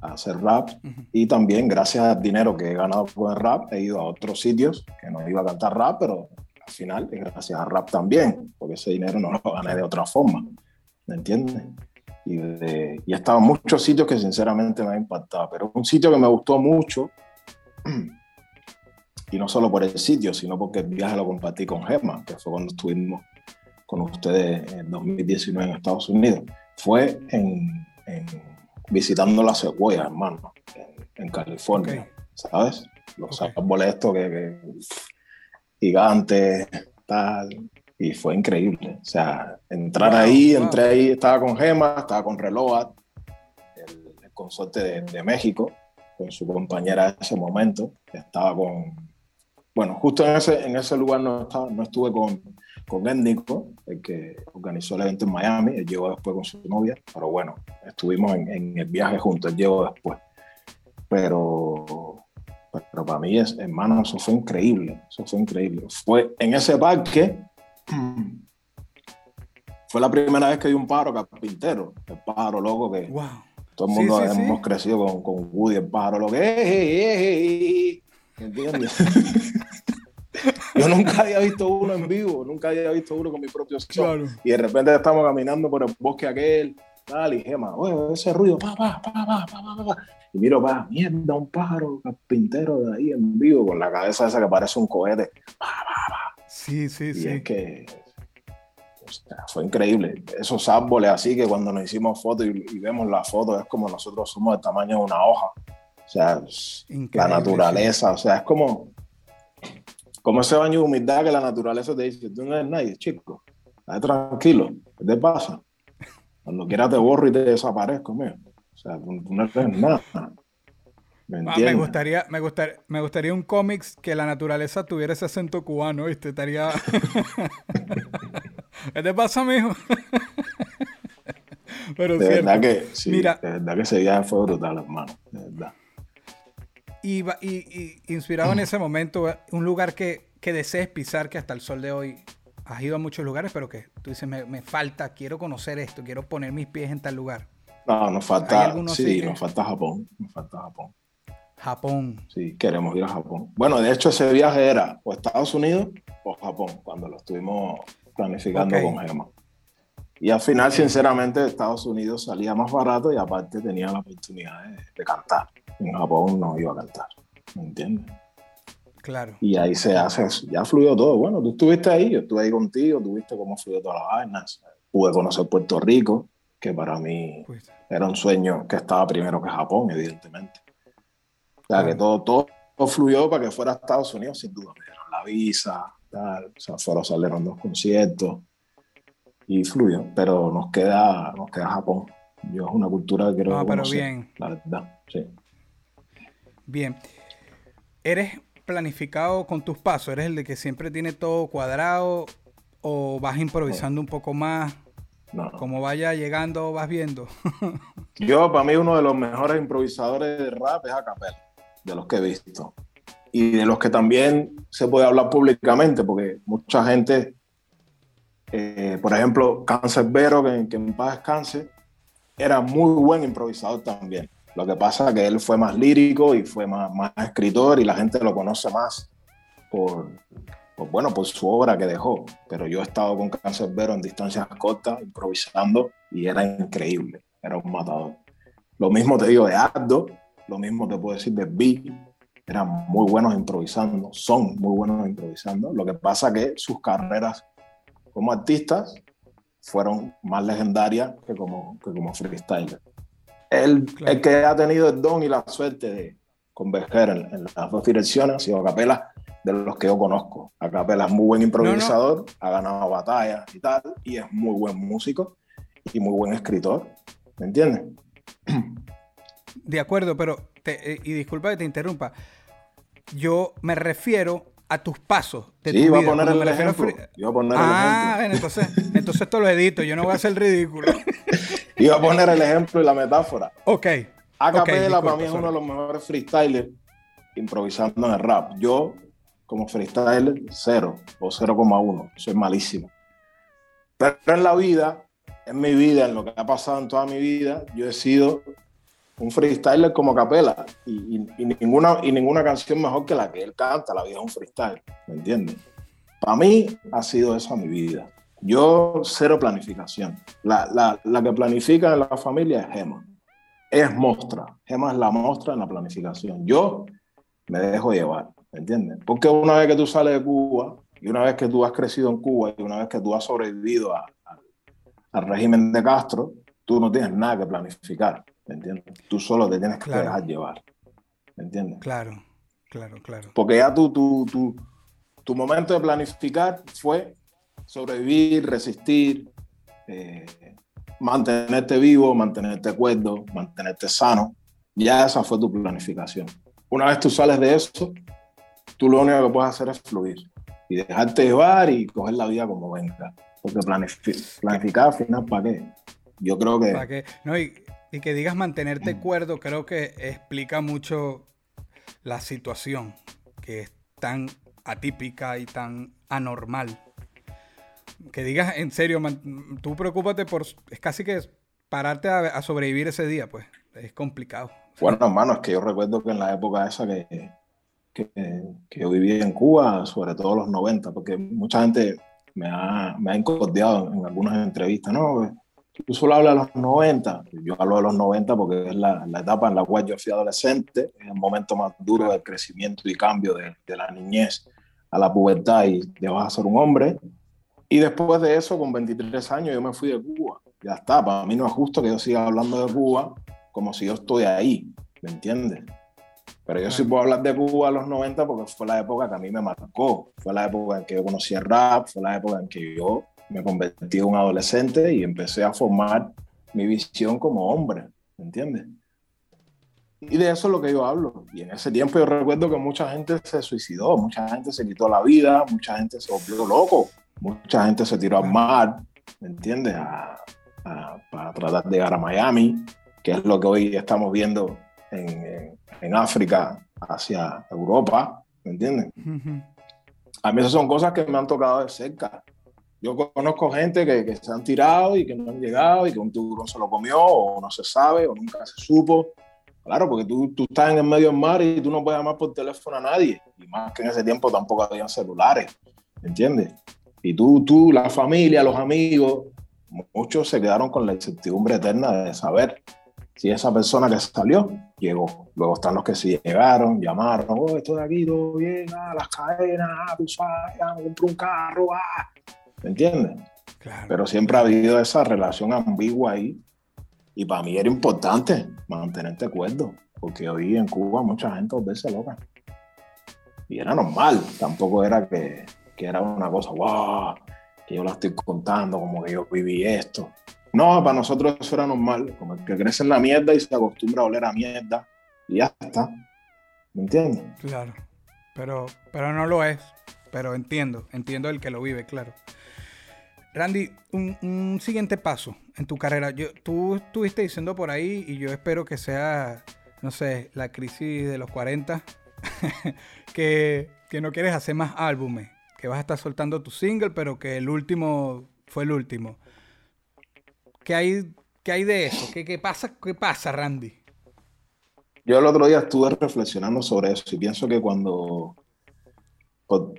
a hacer rap y también gracias al dinero que he ganado con el rap he ido a otros sitios que no iba a cantar rap, pero al final es gracias al rap también, porque ese dinero no lo gané de otra forma, ¿me entiendes? Y, he estado en muchos sitios que sinceramente me ha impactado, pero un sitio que me gustó mucho, y no solo por el sitio, sino porque el viaje lo compartí con Gemma, que fue cuando estuvimos con ustedes en 2019 en Estados Unidos, fue en visitando las cebollas, hermano, en, California, ¿sabes? Los árboles estos que, gigantes, tal, y fue increíble. O sea, entrar ahí, entré ahí, estaba con Gema, estaba con Reload, el, consorte de, México, con su compañera en ese momento, estaba con, bueno, justo en ese, en ese lugar no, estaba, no estuve con, con Étnico, el que organizó el evento en Miami. Él llegó después con su novia, pero bueno, estuvimos en, el viaje juntos, él llegó después. Pero, pero para mí, es, hermano, eso fue increíble, eso fue increíble. Fue en ese parque, [clears throat] fue la primera vez que di un pájaro carpintero, el pájaro loco que todo el mundo hemos crecido con, con, Woody, el pájaro loco. ¡Eh, ¿Entiendes? [laughs] Yo nunca había visto uno en vivo, nunca había visto uno con mi propio claro. Y de repente estamos caminando por el bosque aquel, tal, y Gema, oye, ese ruido, pa, pa, pa, pa, pa, pa, pa. Y miro, pa, mierda, un pájaro carpintero de ahí en vivo, con la cabeza esa que parece un cohete. Pa, pa, pa. Sí, sí, y sí. Es que o sea, fue increíble. Esos árboles así que cuando nos hicimos fotos y, y, vemos la foto es como nosotros somos del tamaño de una hoja. O sea, la naturaleza, o sea, es como, como ese baño de humildad que la naturaleza te dice, tú no eres nadie, chico, tranquilo, ¿qué te pasa? Cuando quieras te borro y te desaparezco, mío. O sea, tú, no eres nada. ¿Me, ah, me, gustaría, me, gustaría, me gustaría un cómics que la naturaleza tuviera ese acento cubano, ¿viste? Estaría... [laughs] ¿Qué te pasa, mijo? [laughs] Pero de verdad que sí, Mira, de verdad que ese viaje fue brutal, hermano, de verdad. Y, y, inspirado en ese momento, un lugar que, que, desees pisar, que hasta el sol de hoy has ido a muchos lugares, pero que tú dices, me, me falta, quiero conocer esto, quiero poner mis pies en tal lugar. No, nos falta, sí, nos falta Japón, nos falta Japón. Japón. Sí, queremos ir a Japón. Bueno, de hecho ese viaje era o Estados Unidos o Japón, cuando lo estuvimos planificando con Gemma. Y al final, sinceramente, Estados Unidos salía más barato y aparte tenía la oportunidad de cantar en Japón no iba a cantar, ¿me entiendes? Claro. Y ahí se hace, ya fluyó todo. Bueno, tú estuviste ahí, yo estuve ahí contigo, tuviste cómo fluyó todas las vainas. Pude conocer Puerto Rico, que para mí pues. era un sueño que estaba primero que Japón, evidentemente. O sea, que todo, todo, fluyó para que fuera a Estados Unidos, sin duda. Me dieron la visa, tal. O sea, fueron, salieron dos conciertos y fluyó. Pero nos queda, nos queda Japón. Yo es una cultura que quiero ah, pero bien. la verdad, sí. Bien. ¿Eres planificado con tus pasos? ¿Eres el de que siempre tiene todo cuadrado o vas improvisando un poco más? No. Como vaya llegando, vas viendo. [laughs] Yo, para mí, uno de los mejores improvisadores de rap es Acapella, de los que he visto. Y de los que también se puede hablar públicamente, porque mucha gente, eh, por ejemplo, Cáncer Vero, que, que en paz descanse, era muy buen improvisador también. Lo que pasa es que él fue más lírico y fue más, más escritor y la gente lo conoce más por, bueno, por su obra que dejó. Pero yo he estado con Vero en distancias cortas, improvisando, y era increíble. Era un matador. Lo mismo te digo de Ardo, lo mismo te puedo decir de Big. Eran muy buenos improvisando, son muy buenos improvisando. Lo que pasa es que sus carreras como artistas fueron más legendarias que como, que como freestyler el, el, que ha tenido el don y la suerte de converger en, las dos direcciones ha sido Acapela, de los que yo conozco. Acapela es muy buen improvisador, ha ganado batallas y tal, y es muy buen músico y muy buen escritor. ¿Me entiendes? De acuerdo, pero, eh, y disculpa que te interrumpa, yo me refiero a tus pasos de sí, tu A poner el ejemplo. Iba a poner ah, el ejemplo. entonces, entonces esto lo edito, yo no voy a hacer ridículo. [laughs] Iba a poner el ejemplo y la metáfora. Ok. Acapella para mí es uno de los mejores freestylers improvisando en el rap. Yo, como freestyler, cero o 0,1. Soy malísimo. Pero en la vida, en mi vida, en lo que ha pasado en toda mi vida, yo he sido un freestyler como Capela y, ninguna, y ninguna canción mejor que la que él canta, la vida es un freestyle, ¿me entiendes? Para mí ha sido esa mi vida. Yo cero planificación. La, la, la que planifica en la familia es Gema. Es mostra. Gema es la mostra en la planificación. Yo me dejo llevar, ¿me entiendes? Porque una vez que tú sales de Cuba y una vez que tú has crecido en Cuba y una vez que tú has sobrevivido al régimen de Castro, tú no tienes nada que planificar, ¿me entiendes? Tú solo te tienes que dejar llevar, ¿me entiendes? Claro, claro, claro. Porque ya tú, tú, tú, tu momento de planificar fue sobrevivir, resistir, eh, mantenerte vivo, mantenerte cuerdo, mantenerte sano. Ya esa fue tu planificación. Una vez tú sales de eso, tú lo único que puedes hacer es fluir y dejarte llevar y coger la vida como venga. Porque planificar al final, ¿para qué? Yo creo que... No, y, que digas mantenerte cuerdo, creo que explica mucho la situación, que es tan atípica y tan anormal. Que digas en serio, tú preocúpate por... Es casi que pararte a, sobrevivir ese día, pues. Es complicado. Bueno, hermano, es que yo recuerdo que en la época esa que, que, que yo vivía en Cuba, sobre todo los 90, porque mucha gente me ha, me ha encordeado en algunas entrevistas, ¿no? Tú solo hablas de los 90, yo hablo de los 90 porque es la, la, etapa en la cual yo fui adolescente, es el momento más duro del crecimiento y cambio de, de la niñez a la pubertad y te vas a ser un hombre. Y después de eso, con 23 años, yo me fui de Cuba. Ya está, para mí no es justo que yo siga hablando de Cuba como si yo estoy ahí, ¿me entiendes? Pero yo sí puedo hablar de Cuba a los 90 porque fue la época que a mí me marcó. Fue la época en que yo conocí el rap, fue la época en que yo me convertí en un adolescente y empecé a formar mi visión como hombre, ¿me entiendes? Y de eso es lo que yo hablo. Y en ese tiempo yo recuerdo que mucha gente se suicidó, mucha gente se quitó la vida, mucha gente se volvió loco, mucha gente se tiró al mar, ¿me entiendes? para tratar de llegar a Miami, que es lo que hoy estamos viendo en, en África hacia Europa, ¿me entiendes? A mí esas son cosas que me han tocado de cerca. Yo conozco gente que, que, se han tirado y que no han llegado y que un tiburón se lo comió o no se sabe o nunca se supo. Claro, porque tú, tú estás en el medio del mar y tú no puedes llamar por teléfono a nadie. Y más que en ese tiempo tampoco habían celulares, ¿me entiendes? Y tú, tú, la familia, los amigos, muchos se quedaron con la incertidumbre eterna de saber si esa persona que salió llegó. Luego están los que sí llegaron, llamaron, oh, estoy aquí, todo bien, ah, las cadenas, ah, tú sabes, ah, me compré un carro, ah. ¿Me entiendes? Pero siempre ha habido esa relación ambigua ahí. Y para mí era importante mantenerte acuerdo, porque hoy en Cuba mucha gente se loca. Y era normal, tampoco era que, que era una cosa, wow, que yo la estoy contando, como que yo viví esto. No, para nosotros eso era normal, como el que crece en la mierda y se acostumbra a oler a mierda y ya está. ¿Me entiendes? Claro, pero, pero no lo es, pero entiendo, entiendo el que lo vive, claro. Randy, un, siguiente paso en tu carrera. Yo, tú estuviste diciendo por ahí y yo espero que sea, no sé, la crisis de los 40, [laughs] que, que no quieres hacer más álbumes, que vas a estar soltando tu single, pero que el último fue el último. ¿Qué hay, qué hay de eso? ¿Qué, ¿Qué, pasa, ¿Qué pasa, Randy? Yo el otro día estuve reflexionando sobre eso y pienso que cuando, por,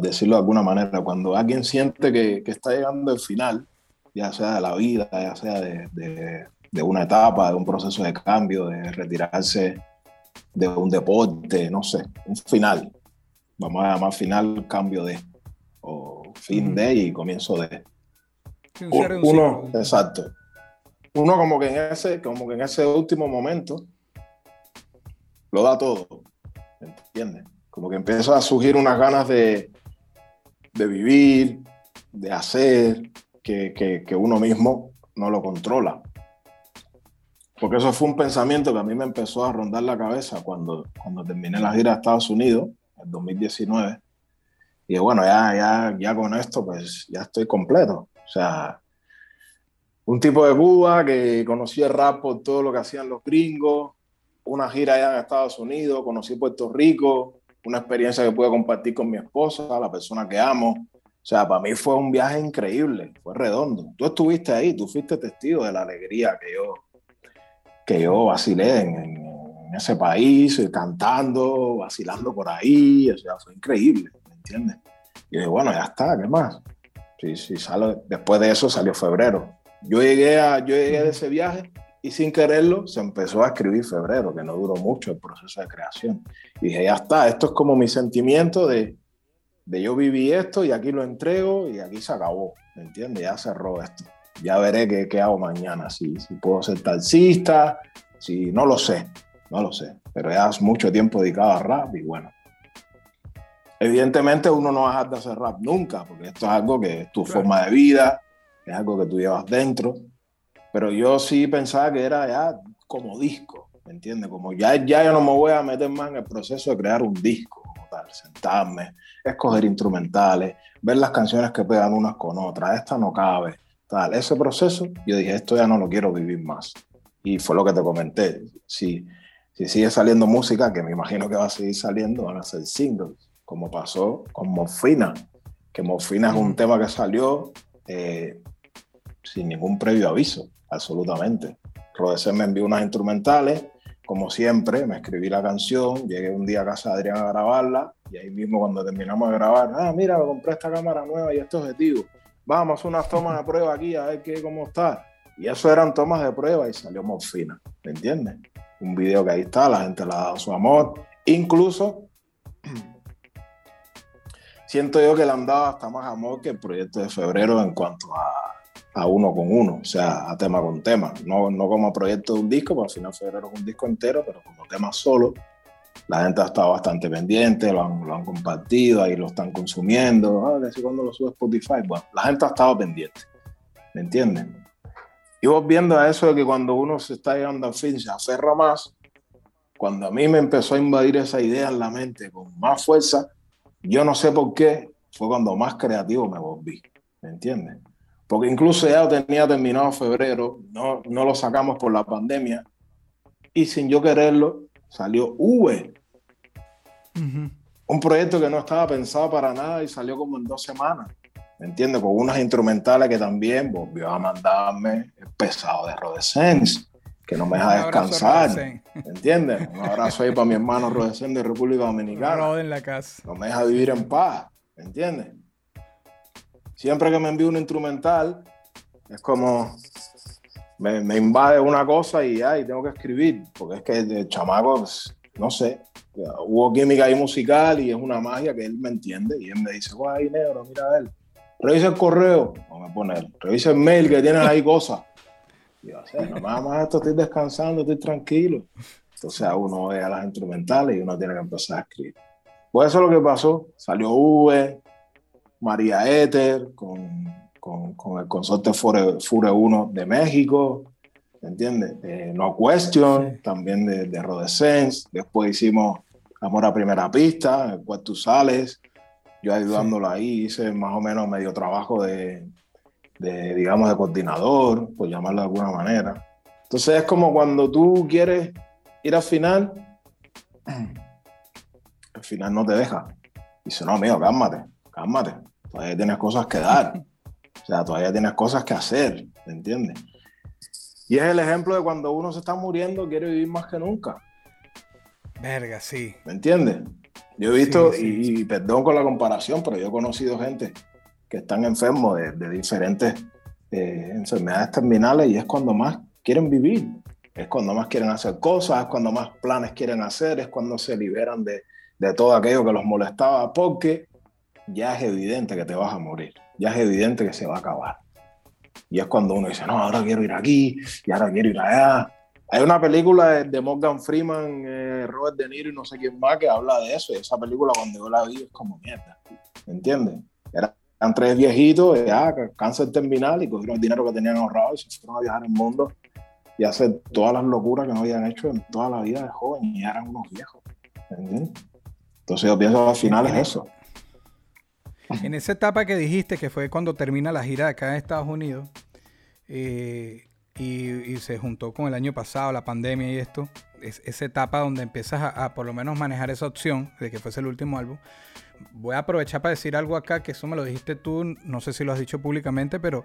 decirlo de alguna manera, cuando alguien siente que, que, está llegando al final, ya sea de la vida, ya sea de, de, de, una etapa, de un proceso de cambio, de retirarse de un deporte, no sé, un final, vamos a llamar final cambio de, o fin de y comienzo de uno, exacto. Uno como que en ese, como que en ese último momento lo da todo. ¿Entiendes? Como que empieza a surgir unas ganas de, de vivir, de hacer, que, que, uno mismo no lo controla. Porque eso fue un pensamiento que a mí me empezó a rondar la cabeza cuando, cuando terminé la gira a Estados Unidos, en 2019. Y bueno, ya, ya, ya con esto, pues ya estoy completo. O sea, un tipo de Cuba que conocía el rap por todo lo que hacían los gringos, una gira allá en Estados Unidos, conocí Puerto Rico, una experiencia que pude compartir con mi esposa, la persona que amo. O sea, para mí fue un viaje increíble, fue redondo. Tú estuviste ahí, tú fuiste testigo de la alegría que yo, que yo vacilé en, en ese país, eh, cantando, vacilando por ahí, o sea, fue increíble, ¿me entiendes? Y dije, bueno, ya está, ¿qué más? Sí, sí, sale, después de eso salió febrero. Yo llegué, a, yo llegué de ese viaje y sin quererlo se empezó a escribir febrero, que no duró mucho el proceso de creación. Y dije, ya está, esto es como mi sentimiento de, de yo viví esto y aquí lo entrego y aquí se acabó, ¿me entiendes? Ya cerró esto. Ya veré qué, qué hago mañana, si, si puedo ser taxista, si no lo sé, no lo sé, pero ya es mucho tiempo dedicado a rap y bueno. Evidentemente uno no va a dejar de hacer rap nunca, porque esto es algo que es tu forma de vida, es algo que tú llevas dentro, pero yo sí pensaba que era ya como disco, ¿me entiendes? Como ya, ya yo no me voy a meter más en el proceso de crear un disco, como tal, sentarme, escoger instrumentales, ver las canciones que pegan unas con otras, esta no cabe, tal. Ese proceso, yo dije, esto ya no lo quiero vivir más. Y fue lo que te comenté. Si, si sigue saliendo música, que me imagino que va a seguir saliendo, van a ser singles, como pasó con Morfina, que Morfina es un tema que salió eh, sin ningún previo aviso, absolutamente. Rodesen me envió unas instrumentales, como siempre, me escribí la canción, llegué un día a casa de Adrián a grabarla, y ahí mismo cuando terminamos de grabar, ah, mira, me compré esta cámara nueva y este objetivo, vamos a hacer unas tomas de prueba aquí, a ver qué, cómo está. Y eso eran tomas de prueba y salió Morfina, ¿me entiendes? Un video que ahí está, la gente le ha dado su amor. Incluso siento yo que le han dado hasta más amor que el proyecto de febrero en cuanto a, a uno con uno, o sea, a tema con tema. No, no como proyecto de un disco, porque al final febrero es un disco entero, pero como tema solo, la gente ha estado bastante pendiente, lo han, lo han compartido, ahí lo están consumiendo. Ah, que cuando lo sube Spotify, bueno, la gente ha estado pendiente, ¿me entienden? Y vos viendo a eso de que cuando uno se está llegando al fin se aferra más, cuando a mí me empezó a invadir esa idea en la mente con más fuerza, yo no sé por qué, fue cuando más creativo me volví, ¿me entiendes? Porque incluso ya tenía terminado febrero, no, no lo sacamos por la pandemia, y sin yo quererlo, salió V. Un proyecto que no estaba pensado para nada y salió como en dos semanas. ¿Me entiendes? Con unas instrumentales que también volvió a mandarme el pesado de Rodescence, que no me deja descansar, ¿me entiendes? Un abrazo ahí para mi hermano Rodescence de República Dominicana. en la casa. No me deja vivir en paz, ¿me entiendes? Siempre que me envío un instrumental, es como, me, me invade una cosa y ay, tengo que escribir, porque es que el chamaco, pues, no sé, hubo química ahí musical y es una magia que él me entiende y él me dice, guay, negro, mira a él revisa el correo, vamos a poner, revisa el mail que tienes ahí cosas. Y yo, no más esto estoy descansando, estoy tranquilo. Entonces uno ve a las instrumentales y uno tiene que empezar a escribir. Pues eso es lo que pasó. Salió V, María Éter, con, con, con, el consorte Fure, Fure 1 de México, ¿me entiendes? Eh, no Question, también de, de Rodescence. Después hicimos Amor a Primera Pista, el cual tú sales yo ayudándolo ahí, hice más o menos medio trabajo de, de, digamos, de coordinador, por llamarlo de alguna manera. Entonces es como cuando tú quieres ir al final, [clears throat] al final no te deja. Dice, no, amigo, cálmate, cálmate. Todavía tienes cosas que dar. O sea, todavía tienes cosas que hacer, ¿me entiendes? Y es el ejemplo de cuando uno se está muriendo, quiere vivir más que nunca. Verga, sí. ¿Me entiendes? Yo he visto, y, perdón con la comparación, pero yo he conocido gente que están enfermos de, diferentes eh, enfermedades terminales y es cuando más quieren vivir, es cuando más quieren hacer cosas, es cuando más planes quieren hacer, es cuando se liberan de, de todo aquello que los molestaba, porque ya es evidente que te vas a morir, ya es evidente que se va a acabar. Y es cuando uno dice, no, ahora quiero ir aquí, y ahora quiero ir allá, hay una película de, Morgan Freeman, eh, Robert De Niro y no sé quién más que habla de eso. Y esa película cuando yo la vi es como mierda. ¿Me entiendes? Eran tres viejitos, ya, cáncer terminal y cogieron el dinero que tenían ahorrado y se fueron a viajar el mundo y hacer todas las locuras que no habían hecho en toda la vida de joven y eran unos viejos. ¿entiendes? Entonces yo pienso al final es eso. En esa etapa que dijiste, que fue cuando termina la gira de acá en Estados Unidos, eh, y, se juntó con el año pasado, la pandemia y esto, es esa etapa donde empiezas a, por lo menos manejar esa opción de que fuese el último álbum. Voy a aprovechar para decir algo acá, que eso me lo dijiste tú, no sé si lo has dicho públicamente, pero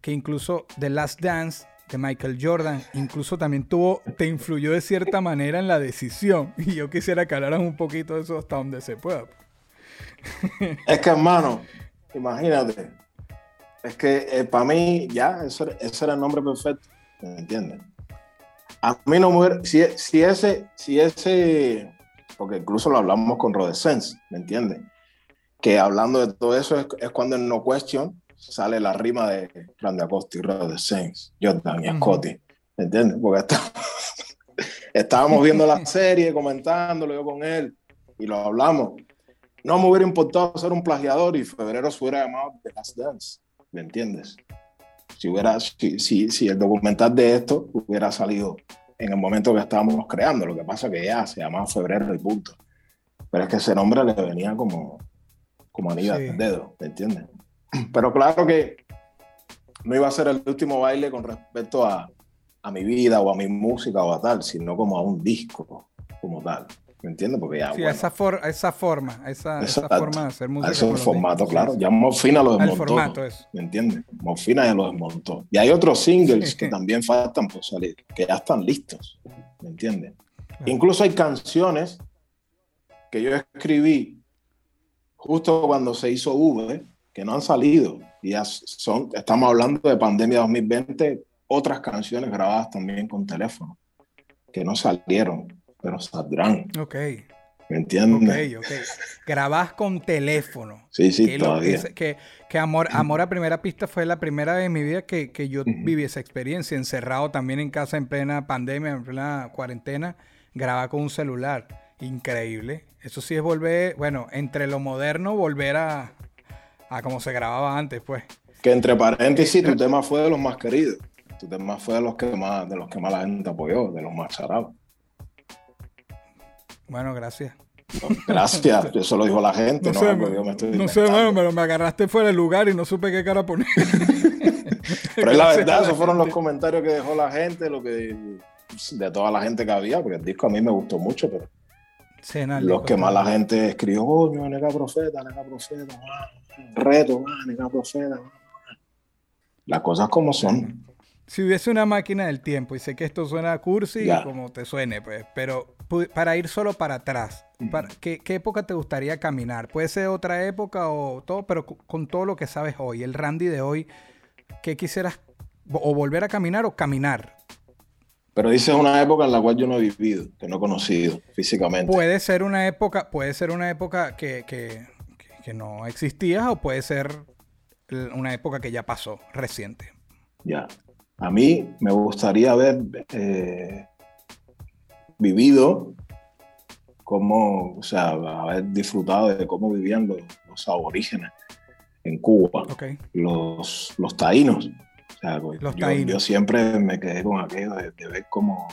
que incluso The Last Dance que Michael Jordan incluso también tuvo, te influyó de cierta manera en la decisión. [laughs] Y yo quisiera que hablaras un poquito de eso hasta donde se pueda. Es que, hermano, imagínate. Es que eh, para mí, ya, ese, ese, era el nombre perfecto. ¿Me entiendes? A mí no mujer, si, si ese, si ese, porque incluso lo hablamos con Rodescence, ¿me entiendes? Que hablando de todo eso es, es, cuando en No Question sale la rima de Randy Acosta y Rodescence, Jordan y Scotty, ¿me entiendes? Porque está, [laughs] estábamos viendo la serie, comentándolo yo con él, y lo hablamos. No me hubiera importado ser un plagiador y febrero se hubiera llamado The Last Dance, ¿me entiendes? Si, hubiera, si, si, si el documental de esto hubiera salido en el momento que estábamos creando, lo que pasa que ya se llamaba febrero y punto. Pero es que ese nombre le venía como, como anillo sí. al dedo, ¿me entiendes? [clears throat] Pero claro que no iba a ser el último baile con respecto a, a mi vida o a mi música o a tal, sino como a un disco como tal. ¿Me entiendes? Porque ya. Sí, bueno, esa, for, esa forma, esa, esa, forma de hacer música. Ese formato, claro. Ya Morfina lo desmontó. Formato, eso. ¿Me entiendes? Morfina ya lo desmontó. Y hay otros singles sí, que [laughs] también faltan por salir, que ya están listos. ¿Me entiendes? Claro. Incluso hay canciones que yo escribí justo cuando se hizo V, que no han salido. Y ya son, estamos hablando de pandemia 2020, otras canciones grabadas también con teléfono, que no salieron pero saldrán. Ok. ¿Me entiendes? Ok, ok. Grabás con teléfono. Sí, sí, que todavía. Lo, que, que amor, amor a Primera Pista fue la primera vez en mi vida que, que yo uh -huh. viví esa experiencia, encerrado también en casa en plena pandemia, en plena cuarentena, grabar con un celular. Increíble. Eso sí es volver, bueno, entre lo moderno, volver a, a como se grababa antes, pues. Que entre paréntesis, tu tema fue de los más queridos. Tu tema fue de los que más, de los que más la gente apoyó, de los más charados. Bueno, gracias. Gracias, [laughs] eso lo dijo la gente. No, no sé, me estoy no sé bueno, pero me agarraste fuera del lugar y no supe qué cara poner. [laughs] pero es la verdad, esos fueron los comentarios que dejó la gente, lo que de toda la gente que había, porque el disco a mí me gustó mucho, pero sí, no, los que más la gente escribió, coño, nega profeta, nega profeta, reto, nega profeta. Las cosas como son. Si hubiese una máquina del tiempo, y sé que esto suena cursi, ya. como te suene, pues, pero para ir solo para atrás, para, ¿qué, ¿qué, época te gustaría caminar? Puede ser otra época o todo, pero con todo lo que sabes hoy, el Randy de hoy, ¿qué quisieras o volver a caminar o caminar? Pero dices una época en la cual yo no he vivido, que no he conocido físicamente. Puede ser una época, puede ser una época que, que, que no existía o puede ser una época que ya pasó, reciente. Ya. A mí me gustaría haber eh, vivido cómo, o sea, haber disfrutado de cómo vivían los, los aborígenes en Cuba, okay. los, los taínos. O sea, los yo, taínos. yo, siempre me quedé con aquello de, de, ver cómo,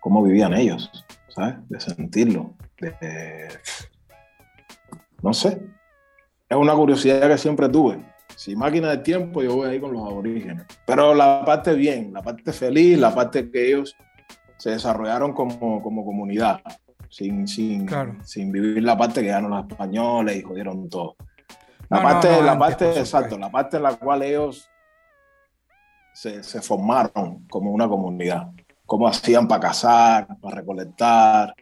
cómo vivían ellos, ¿sabes? De sentirlo. De, no sé. Es una curiosidad que siempre tuve. Si máquina de tiempo, yo voy ahí con los aborígenes. Pero la parte bien, la parte feliz, la parte que ellos se desarrollaron como, como comunidad, sin, sin, claro. sin vivir la parte que eran los españoles y jodieron todo. La no, parte, no, no, la parte exacto, la parte en la cual ellos se, se formaron como una comunidad. Cómo hacían para cazar, para recolectar,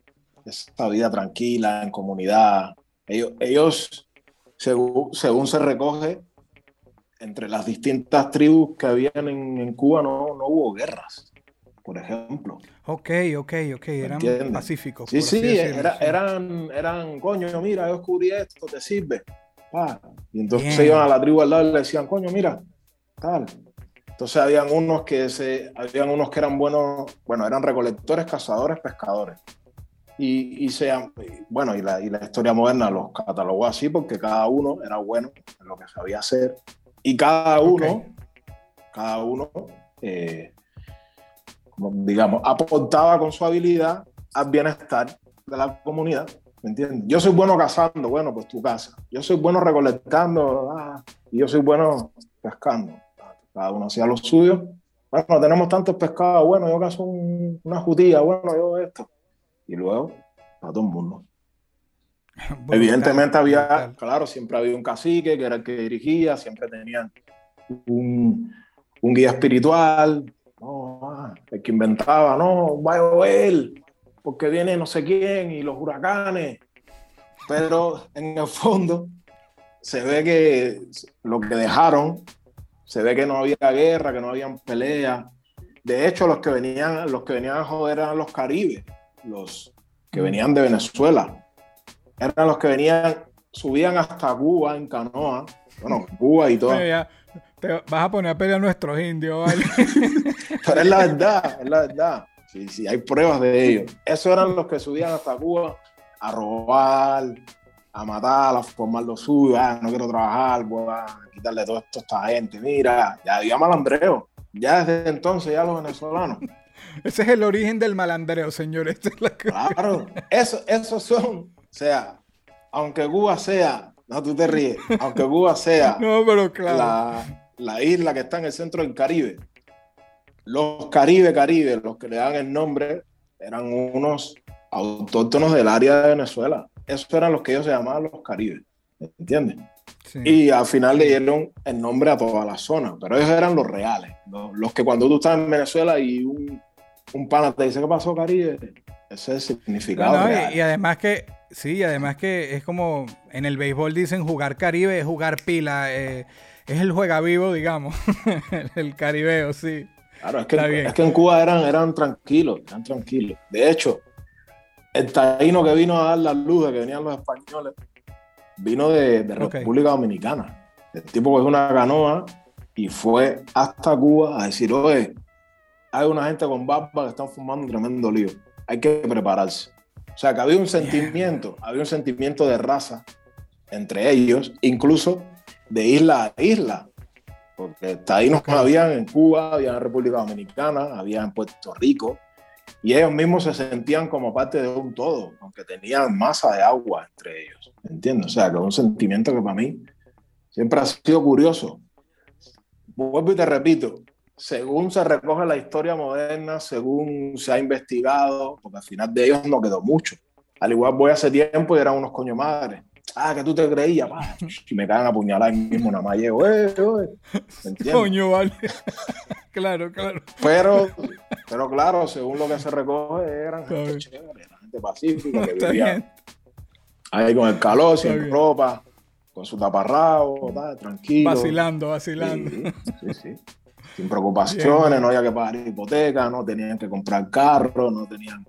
esa vida tranquila, en comunidad. Ellos, ellos según, según se recoge, entre las distintas tribus que habían en, en Cuba no, no, hubo guerras, por ejemplo. Ok, ok, ok, eran pacíficos. Sí, sí, era, eran, eran, coño, mira, yo descubrí esto, te sirve. Ah, y entonces Bien. se iban a la tribu al lado y le decían, coño, mira, tal. Entonces habían unos que se, habían unos que eran buenos, bueno, eran recolectores, cazadores, pescadores. Y, y se, bueno, y la, y la historia moderna los catalogó así porque cada uno era bueno en lo que sabía hacer y cada uno, okay. cada uno, eh, digamos, aportaba con su habilidad al bienestar de la comunidad. ¿Me entiendes? Yo soy bueno cazando, bueno, pues tu casa. Yo soy bueno recolectando, ah, y yo soy bueno pescando. Cada uno hacía lo suyo. Bueno, tenemos tantos pescados, bueno, yo cazo un, una jutilla, bueno, yo esto. Y luego, para todo el mundo. [laughs] Evidentemente había, brutal. claro, siempre había un cacique que era el que dirigía, siempre tenían un, un guía espiritual, no, ah, el que inventaba, no, va a llover, porque viene no sé quién y los huracanes. Pero en el fondo se ve que lo que dejaron, se ve que no había guerra, que no habían peleas. De hecho, los que venían, los que venían a joder eran los caribes, los que venían de Venezuela. Eran los que venían, subían hasta Cuba en canoa, bueno, Cuba y todo. Ya, te vas a poner a pelear a nuestros indios, ¿vale? [laughs] Pero es la verdad, es la verdad. Sí, sí, hay pruebas de ello. Esos eran los que subían hasta Cuba a robar, a matar, a formar lo suyo. Ah, no quiero trabajar, voy a quitarle todo esto a esta gente. Mira, ya había malandreo. Ya desde entonces, ya los venezolanos. [laughs] Ese es el origen del malandreo, señores. [laughs] Claro, eso, esos son, sea, aunque Cuba sea, no tú te ríes, aunque Cuba sea [laughs] No, pero claro. la, la isla que está en el centro del Caribe. Los Caribe, Caribe, los que le dan el nombre, eran unos autóctonos del área de Venezuela. Esos eran los que ellos se llamaban los Caribes, ¿entiendes? Sí. Y al final le dieron el nombre a toda la zona, pero ellos eran los reales, los, los que cuando tú estás en Venezuela y un, un pana te dice, ¿qué pasó, Caribe? Ese es el significado No, no, y- real. y, además que, sí, y además que es como en el béisbol dicen jugar Caribe es jugar pila, eh, es el juega vivo, digamos, [laughs] el caribeo, sí. Claro, es que, bien. es que en Cuba eran, eran tranquilos, eran tranquilos. De hecho, el taíno que vino a dar la luz de que venían los españoles, vino de. República Dominicana. El tipo cogió una canoa y fue hasta Cuba a decir, oye, hay una gente con barba que están fumando un tremendo lío. Hay que prepararse. O sea, que había un sentimiento, había un sentimiento de raza entre ellos, incluso de isla a isla. Porque taínos Ok. habían en Cuba, había en República Dominicana, había en Puerto Rico, y ellos mismos se sentían como parte de un todo, aunque tenían masa de agua entre ellos. ¿Entiendes? O sea, que es un sentimiento que para mí siempre ha sido curioso. Vuelvo y te repito, según se recoge la historia moderna, según se ha investigado, porque al final de ellos no quedó mucho. Al igual voy hace tiempo y eran unos coño madres. Ah, que tú te creías, pa. [laughs] Y me cagan a puñalar ahí mismo, nada más llego, eh, eh. ¿Me [laughs] entiendes? Coño, vale. [laughs] claro, claro. Pero, pero claro, según lo que se recoge, eran Está gente bien. chévere, eran gente pacífica que Está vivía bien. ahí con el calor, Está sin bien. ropa, con su taparrabo, tal, tranquilo. Vacilando, vacilando. Sí, sí, sí. Sin preocupaciones, no había que pagar hipoteca, no tenían que comprar carro, no tenían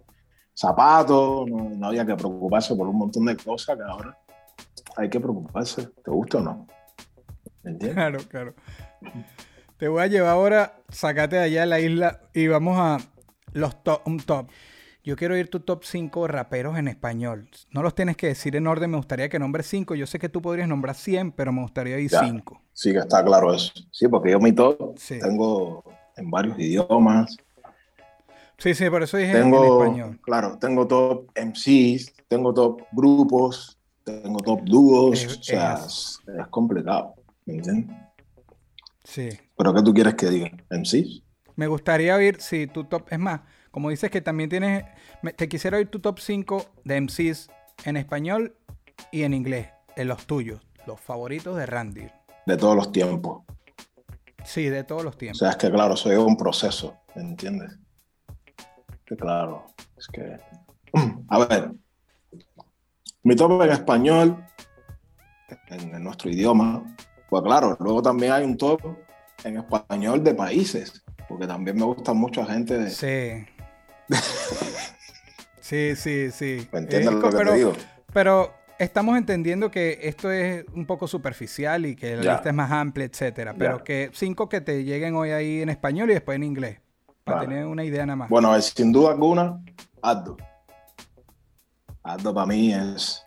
zapatos, no, no había que preocuparse por un montón de cosas que ahora hay que preocuparse, ¿te gusta o no? ¿Me entiendes? Claro, claro. Te voy a llevar ahora, sacate de allá de la isla y vamos a los top, un top. Yo quiero ir tu top 5 raperos en español. No los tienes que decir en orden, me gustaría que nombres 5. Yo sé que tú podrías nombrar 100, pero me gustaría ir Ya. 5. Sí que está claro eso. Sí, porque yo mi top Sí. tengo en varios idiomas. Sí, sí, por eso dije en Tengo, español. claro, tengo top MCs, tengo top grupos, tengo top dúos. Es- o sea, es- es, es complicado. ¿Me entiendes? Sí. ¿Pero qué tú quieres que diga? ¿MCs? Me gustaría oír, si tu top, es más, como dices que también tienes, me- te quisiera oír tu top 5 de MCs en español y en inglés, en los tuyos, los favoritos de Randy. De todos los tiempos. Sí, de todos los O tiempos. sea, es que claro, soy un proceso, ¿me entiendes? Que claro, es que... [clears throat] A ver, mi top en español, en, nuestro idioma, pues claro, luego también hay un top en español de países, porque también me gusta mucha gente de... Sí. [laughs] Sí, sí, sí. ¿Me entiendes Eh, lo que pero, te digo? pero estamos entendiendo que esto es un poco superficial y que la Ya. lista es más amplia, etcétera. Pero Ya. que cinco que te lleguen hoy ahí en español y después en inglés. Para Vale. tener una idea nada más. Bueno, sin duda alguna, Aldo. Aldo para mí es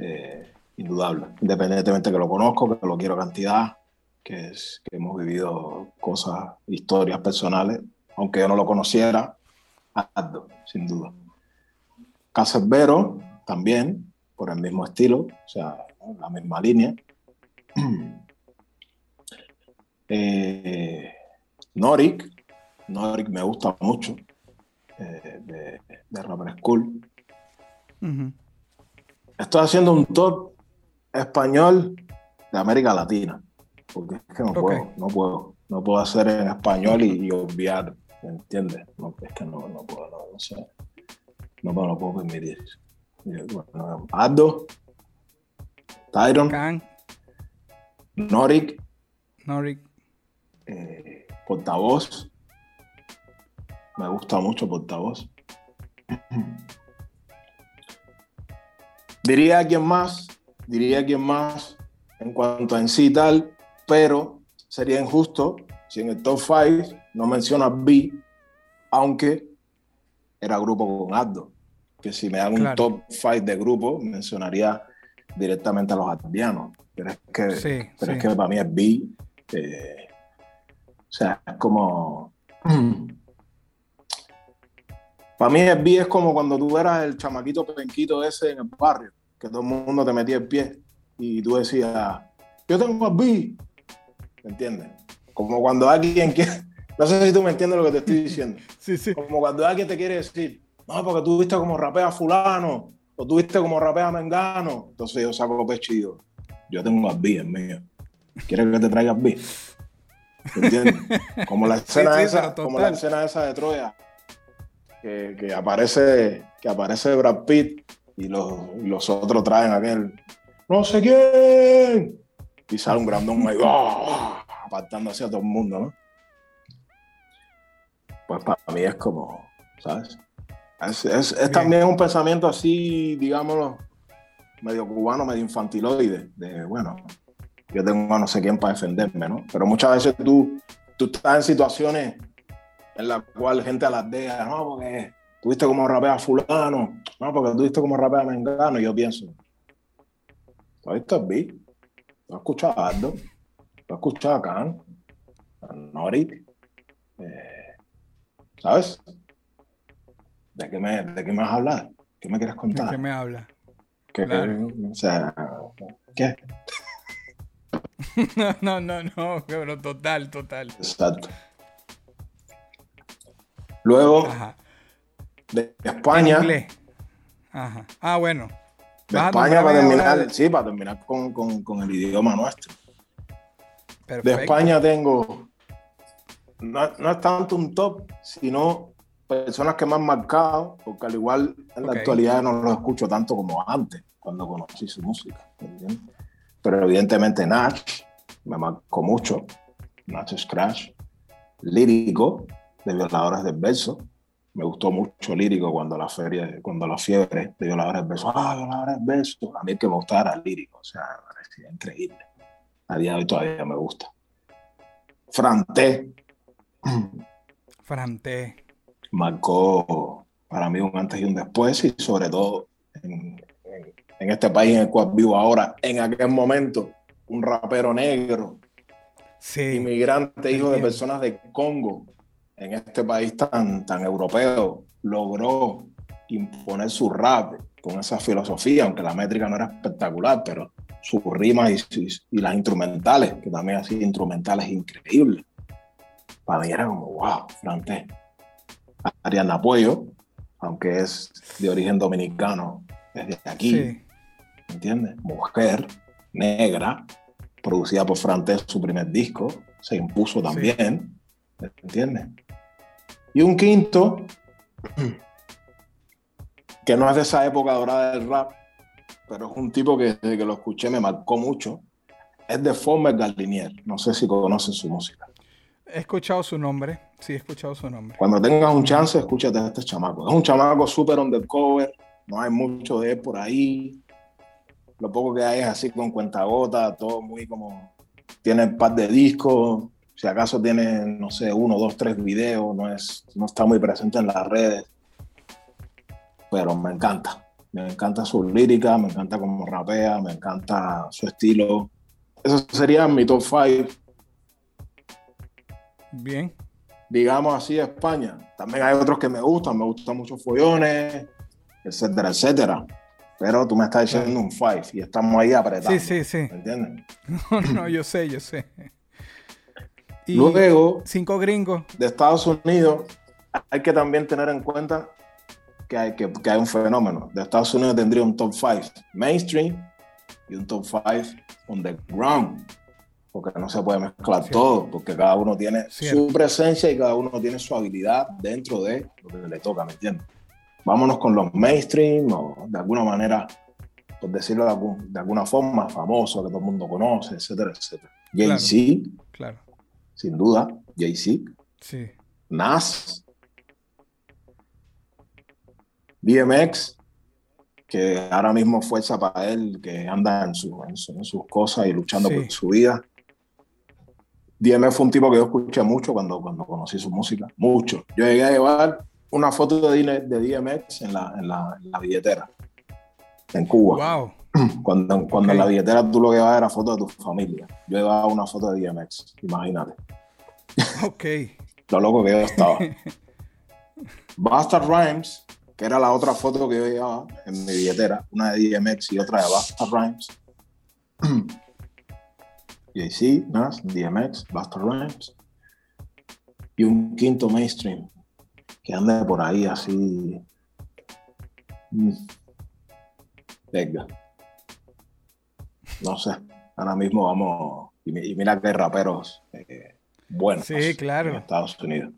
eh, indudable, independientemente que lo conozco, que lo quiero cantidad, que, es, que hemos vivido cosas, historias personales, aunque yo no lo conociera, Aldo, sin duda. Casevero también, por el mismo estilo, o sea, la misma línea. [clears throat] Eh, Norik, Norik me gusta mucho, eh, de, de Rapper School. Estoy haciendo un top español de América Latina. porque es que no puedo, no puedo. No puedo hacer en español y, y obviar, ¿me entiendes? No, es que no, no puedo, no, no sé. No me lo puedo permitir. Aldo, Tyron, Khan, Norik, Norik. eh, portavoz. Me gusta mucho portavoz. [clears throat] Diría quién más, diría quién más en cuanto a en sí y tal, pero sería injusto si en el top 5 no mencionas B, aunque era grupo con Aldo. Que si me dan un Claro. top 5 de grupo, mencionaría directamente a los aldeanos. Pero es que Sí, pero sí. es que para mí es B. eh, o sea, es como. [clears throat] Para mí el B es como cuando tú eras el chamaquito penquito ese en el barrio, que todo el mundo te metía el pie y tú decías, yo tengo el B. ¿Me entiendes? Como cuando alguien [laughs] quiere. No sé si tú me entiendes lo que te estoy diciendo. [laughs] Sí, sí. Como cuando alguien te quiere decir, no, porque tú viste como rapea fulano, o tú viste como rapea mengano. Entonces yo saco pecho y digo, yo tengo B en mío. ¿Quieres que te traiga? ¿Me ¿Entiendes? [laughs] Como la escena sí, esa, como la escena esa de Troya, que, que aparece, que aparece Brad Pitt y los, los otros traen aquel, no sé quién, y sale un grandón ahí, [laughs] ¡ah! apartando hacia todo el mundo, ¿no? Pues para mí es como, ¿sabes? Es, es- también un pensamiento así, digámoslo, medio cubano, medio infantiloide, de, bueno, yo tengo a no sé quién para defenderme, ¿no? Pero muchas veces tú, tú estás en situaciones en las cuales gente alardea, no, porque tuviste como rapea a fulano, no, porque tuviste como rapea a mengano, y yo pienso, ¿tú has visto escuchado a has escuchado a Khan? A Norik? Eh, ¿Sabes? ¿De qué, me, ¿De qué me vas a hablar? ¿Qué me quieres ¿De contar? qué me habla? ¿Qué- Claro. o sea, ¿qué? [laughs] No, no, no, no, pero total, total. Exacto. Luego, Ajá. de España, de. Ajá. Ah, bueno. A España para terminar, sí, para terminar con, con- con el idioma nuestro. De Perfecto. España tengo, no, no es tanto un top, sino personas que me han marcado, porque al igual en la actualidad no los escucho tanto como antes, cuando conocí su música. Pero evidentemente Nach me marcó mucho, Nach Scratch, lírico, de Violadores del Verso. Me gustó mucho lírico cuando la feria, cuando la fiebre de Violadores del Verso, ah, Violadores del Verso. A mí el que me gustaba era lírico, o sea, me parecía increíble. A día de hoy todavía me gusta. Franté Frante. Marcó para mí un antes y un después y sobre todo en, en- en este país en el cual vivo ahora, en aquel momento, un rapero negro, Sí. inmigrante, hijo de personas de Congo, en este país tan, tan europeo, logró imponer su rap con esa filosofía, aunque la métrica no era espectacular, pero sus rimas y, y- y las instrumentales, que también así instrumentales increíbles. Para mí era como, wow, Franté. Ariana Apoyo, aunque es de origen dominicano, es de aquí, Sí. ¿me ¿entiendes? Mujer, negra, producida por Frantés, su primer disco, se impuso también, ¿me ¿entiendes? Y un quinto, [clears throat] que no es de esa época dorada del rap, pero es un tipo que desde que lo escuché me marcó mucho, es de Former Gardinier, no sé si conocen su música. He escuchado su nombre. Sí, he escuchado su nombre. Cuando tengas un chance, escúchate a este chamaco. Es un chamaco súper undercover, no hay mucho de él por ahí. Lo poco que hay es así con cuentagota, todo muy como. Tiene un par de discos, si acaso tiene, no sé, uno, dos, tres videos, no, es, no está muy presente en las redes. Pero me encanta. Me encanta su lírica, me encanta cómo rapea, me encanta su estilo. Eso sería mi top 5 Bien. digamos así, de España. También hay otros que me gustan, me gustan mucho Follones, etcétera, etcétera. Pero tú me estás diciendo un five y estamos ahí apretando. Sí, sí, sí. ¿Me entiendes? [laughs] No, no, yo sé, yo sé. Y Luego, cinco gringos. de Estados Unidos, hay que también tener en cuenta que hay, que, que hay un fenómeno. De Estados Unidos tendría un top 5 mainstream y un top 5 underground. Porque no se puede mezclar todo, porque cada uno tiene su presencia y cada uno tiene su habilidad dentro de lo que le toca, ¿me entiendes? Vámonos con los mainstream o de alguna manera, por decirlo de, algún- de alguna forma, famoso, que todo el mundo conoce, etcétera, etcétera. Jay-Z, Claro. sin duda, Jay-Z, Sí. Nas, DMX, que ahora mismo fuerza para él, que anda en, su- en su- en sus cosas y luchando Sí. por su vida. DMX fue un tipo que yo escuché mucho cuando, cuando conocí su música, mucho. Yo llegué a llevar una foto de, DMX en la, en, la, en la billetera, en Cuba. Wow. [clears throat] Cuando, cuando en la billetera tú lo que llevabas era foto de tu familia. Yo llevaba una foto de DMX, imagínate Ok. lo loco que yo estaba. [laughs] Basta Rhymes, que era la otra foto que yo llevaba en mi billetera, una de DMX y otra de Basta Rhymes. [clears throat] Jay-Z, Nas, DMX, Basta Rhymes. Y un quinto mainstream que anda por ahí así. Mm. Venga. No sé. Ahora mismo vamos. Y, mi- y mira que raperos eh, buenos Sí, claro. en Estados Unidos.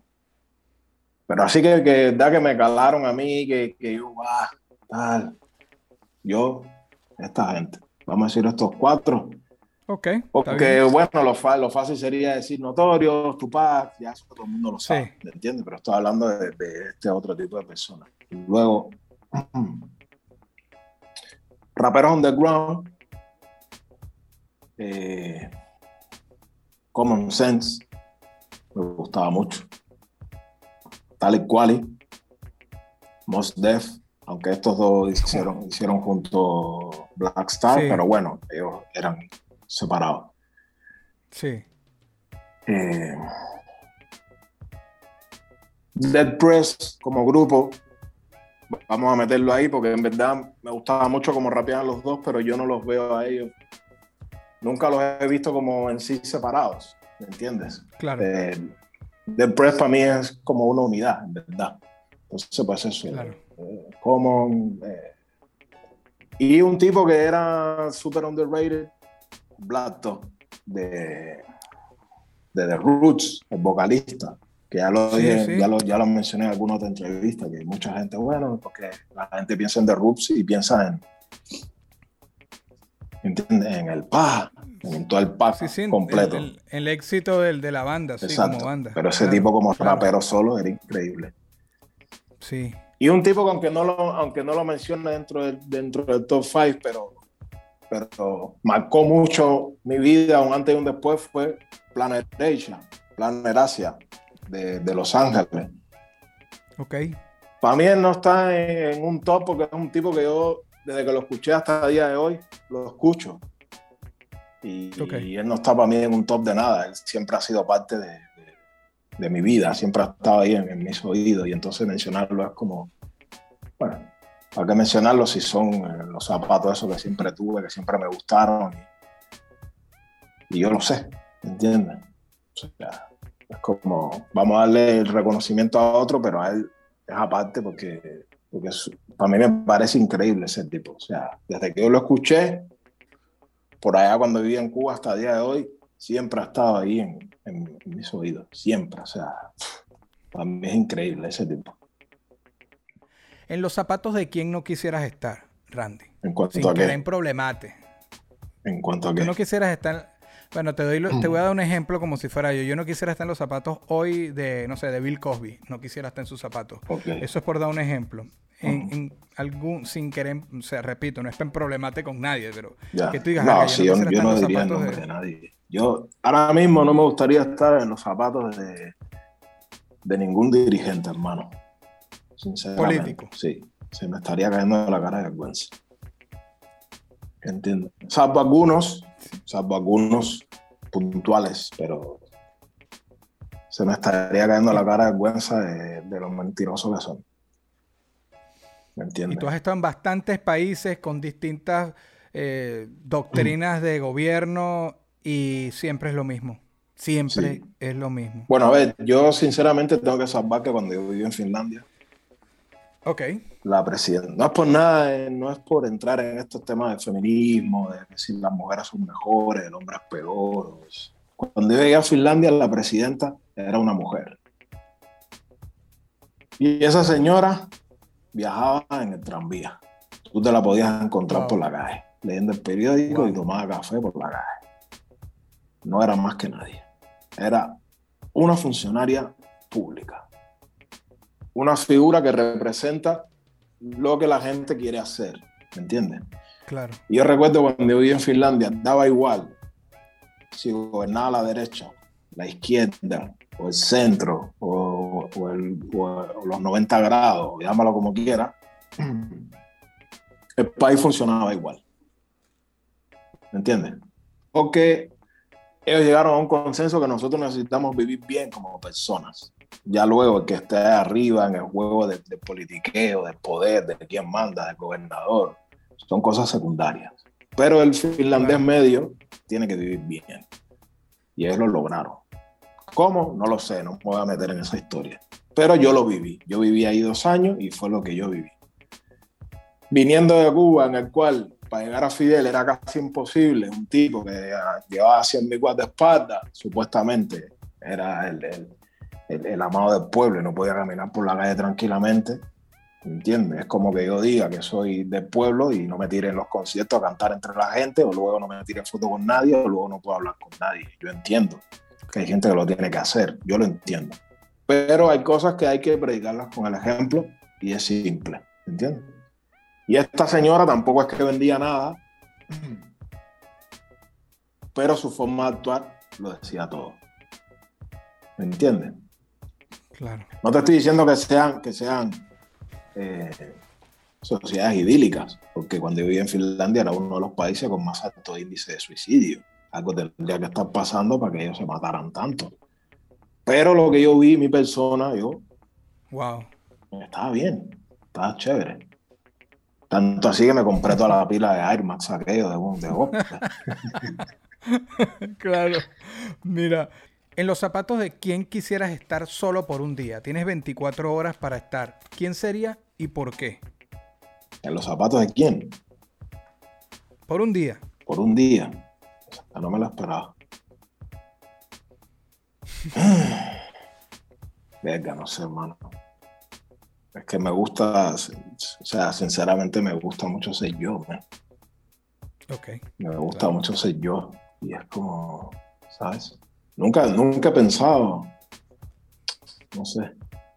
Pero así que, que da que me calaron a mí, que, que yo, ah, tal. Yo, esta gente. Vamos a decir estos cuatro. Ok. Porque, bueno, lo, fa- lo fácil sería decir notorios, Tupac, ya eso todo el mundo lo sabe, Sí. ¿me entiendes? Pero estoy hablando de, de este otro tipo de personas. Luego, [clears throat] raperos underground, eh, Common Sense, me gustaba mucho. Tal y Quali, Mos Def, aunque estos dos hicieron, hicieron junto Black Star, Sí. pero bueno, ellos eran separados. Sí. Eh, Dead Press como grupo, vamos a meterlo ahí porque en verdad me gustaba mucho como rapeaban los dos, pero yo no los veo a ellos. Nunca los he visto como en sí separados, ¿me entiendes? Claro. Eh, Dead Press para mí es como una unidad, en verdad. Entonces, pues eso. Claro. eh, Common. eh, y un tipo que era súper underrated, Blato, de, de The Roots, el vocalista, que ya lo, Sí, dije- sí. Ya, lo, ya lo mencioné en alguna otra entrevista, que mucha gente, bueno, porque la gente piensa en The Roots y piensa en, ¿entiendes? en el pa, en todo el Sí, sí. completo. El, el- éxito del- de la banda, sí, Exacto. como banda. Pero ese Claro, tipo como claro. rapero solo era increíble. Sí. Y un tipo que aunque no lo, aunque no lo menciona dentro del, dentro del top 5, pero, pero marcó mucho mi vida, un antes y un después, fue Planet Asia, Planet Asia, de, de Los Ángeles. Ok. Para mí él no está en, en un top porque es un tipo que yo, desde que lo escuché hasta el día de hoy, lo escucho. Y, Ok. y él no está para mí en un top de nada. Él siempre ha sido parte de, de- de mi vida, siempre ha estado ahí en, en mis oídos. Y entonces mencionarlo es como, bueno, ¿para qué mencionarlo si son eh, los zapatos esos que siempre tuve, que siempre me gustaron? Y, y yo lo sé, ¿entiendes? O sea, es como, vamos a darle el reconocimiento a otro, pero a él es aparte porque, porque es- para mí me parece increíble ese tipo. O sea, desde que yo lo escuché, por allá cuando vivía en Cuba hasta el día de hoy, siempre ha estado ahí en, en- en mis oídos. Siempre. O sea, para mí es increíble ese tipo. En los zapatos de quién no quisieras estar, Randy. En cuanto Sin a qué. en problemate. En cuanto a qué. no quisieras estar. Bueno, te, doy lo- te voy a dar un ejemplo como si fuera yo. Yo no quisiera estar en los zapatos hoy de, no sé, de Bill Cosby. No quisiera estar en sus zapatos. Ok. Eso es por dar un ejemplo. En, algún, sin querer, o sea, repito, no es en problemate con nadie, pero Ya. que tú digas, no, "Verga, sí, yo, quisiera yo no los diría el zapatos nombre de-". de nadie. Yo ahora mismo no me gustaría estar en los zapatos de, de ningún dirigente, hermano. Político. Sí, se me estaría cayendo la cara de vergüenza. Entiendo. Salvo algunos, salvo algunos puntuales, pero se me estaría cayendo la cara de vergüenza de, de los mentirosos que son. ¿Me Y entiendes? tú has estado en bastantes países con distintas eh, doctrinas de gobierno y siempre es lo mismo. Siempre Sí. es lo mismo. Bueno, a ver, yo sinceramente tengo que salvar que cuando yo viví en Finlandia, Ok. La presidenta. No es por nada, eh, no es por entrar en estos temas de feminismo, de que si las mujeres son mejores, el hombre es peor. Cuando yo llegué a Finlandia, la presidenta era una mujer. Y esa señora viajaba en el tranvía. Tú te la podías encontrar Wow. por la calle, leyendo el periódico Wow. y tomaba café por la calle. No era más que nadie. Era una funcionaria pública. Una figura que representa lo que la gente quiere hacer. ¿Me entiendes? Claro. Yo recuerdo cuando viví en Finlandia, daba igual si gobernaba la derecha, la izquierda, o el centro, o, o el- o los 90 grados, llámalo como quiera, el país funcionaba igual. ¿Me entiendes? Porque ellos llegaron a un consenso que nosotros necesitamos vivir bien como personas. Ya luego que esté arriba en el juego de, de politiqueo, del poder, de quién manda, del gobernador, son cosas secundarias. Pero el finlandés medio tiene que vivir bien. Y ellos lo lograron. ¿Cómo? No lo sé, no me voy a meter en esa historia. Pero yo lo viví. Yo viví ahí dos años y fue lo que yo viví. Viniendo de Cuba, en el cual para llegar a Fidel era casi imposible, un tipo que llevaba 100 mil de espalda, supuestamente era el, el- el- el amado del pueblo y no podía caminar por la calle tranquilamente. ¿Entiendes? Es como que yo diga que soy del pueblo y no me tire en los conciertos a cantar entre la gente, o luego no me tire foto con nadie, o luego no puedo hablar con nadie. Yo entiendo que hay gente que lo tiene que hacer, yo lo entiendo. Pero hay cosas que hay que predicarlas con el ejemplo y es simple, ¿entiendes? Y esta señora tampoco es que vendía nada, pero su forma de actuar lo decía todo. ¿Me entiendes? Claro. No te estoy diciendo que sean, que sean eh, sociedades idílicas, porque cuando yo viví en Finlandia era uno de los países con más alto índice de suicidio. Algo tendría que estar pasando para que ellos se mataran tanto. Pero lo que yo vi, mi persona, yo Wow. estaba bien, estaba chévere. Tanto así que me compré toda la pila de Air Max aquello de, de. [laughs] Claro. Mira, en los zapatos de quién quisieras estar solo por un día. Tienes 24 horas para estar. ¿Quién sería y por qué? ¿En los zapatos de quién? Por un día. por un día. Sea, no me lo esperaba. [sighs] Verga, no sé, hermano. Es que me gusta, o sea, sinceramente me gusta mucho ser yo, man. Ok. Me gusta Claro. mucho ser yo. Y es como, ¿sabes? Nunca, nunca he pensado, no sé.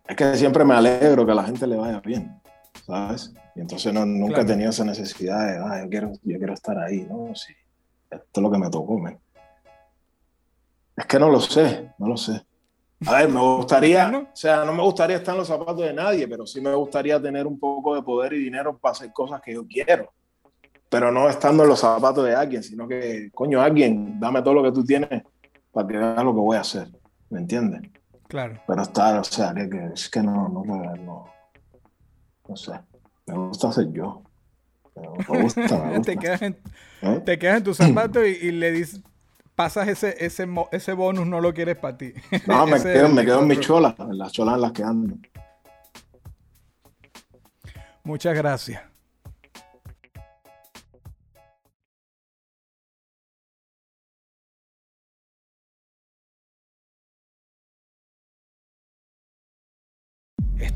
Es que siempre me alegro que a la gente le vaya bien, ¿sabes? Y entonces no, nunca Claro. he tenido esa necesidad de, ah, yo quiero, yo quiero estar ahí, ¿no? Sí. Esto es lo que me tocó, man. Es que no lo sé, no lo sé. A ver, me gustaría, [laughs] o sea, no me gustaría estar en los zapatos de nadie, pero sí me gustaría tener un poco de poder y dinero para hacer cosas que yo quiero. Pero no estando en los zapatos de alguien, sino que, coño, alguien, dame todo lo que tú tienes para que veas lo que voy a hacer. ¿Me entiendes? Claro. Pero estar, o sea, que, es que no, no, no, no, sé. Me gusta ser yo. Me gusta, me [laughs] gusta. te, quedas en, ¿Eh? te quedas en tus zapatos y, y le dices, pasas ese, ese, ese bonus, no lo quieres para ti. No, me [laughs] quedo, me quedo en mis 24. cholas, en las cholas en las que ando. Muchas gracias.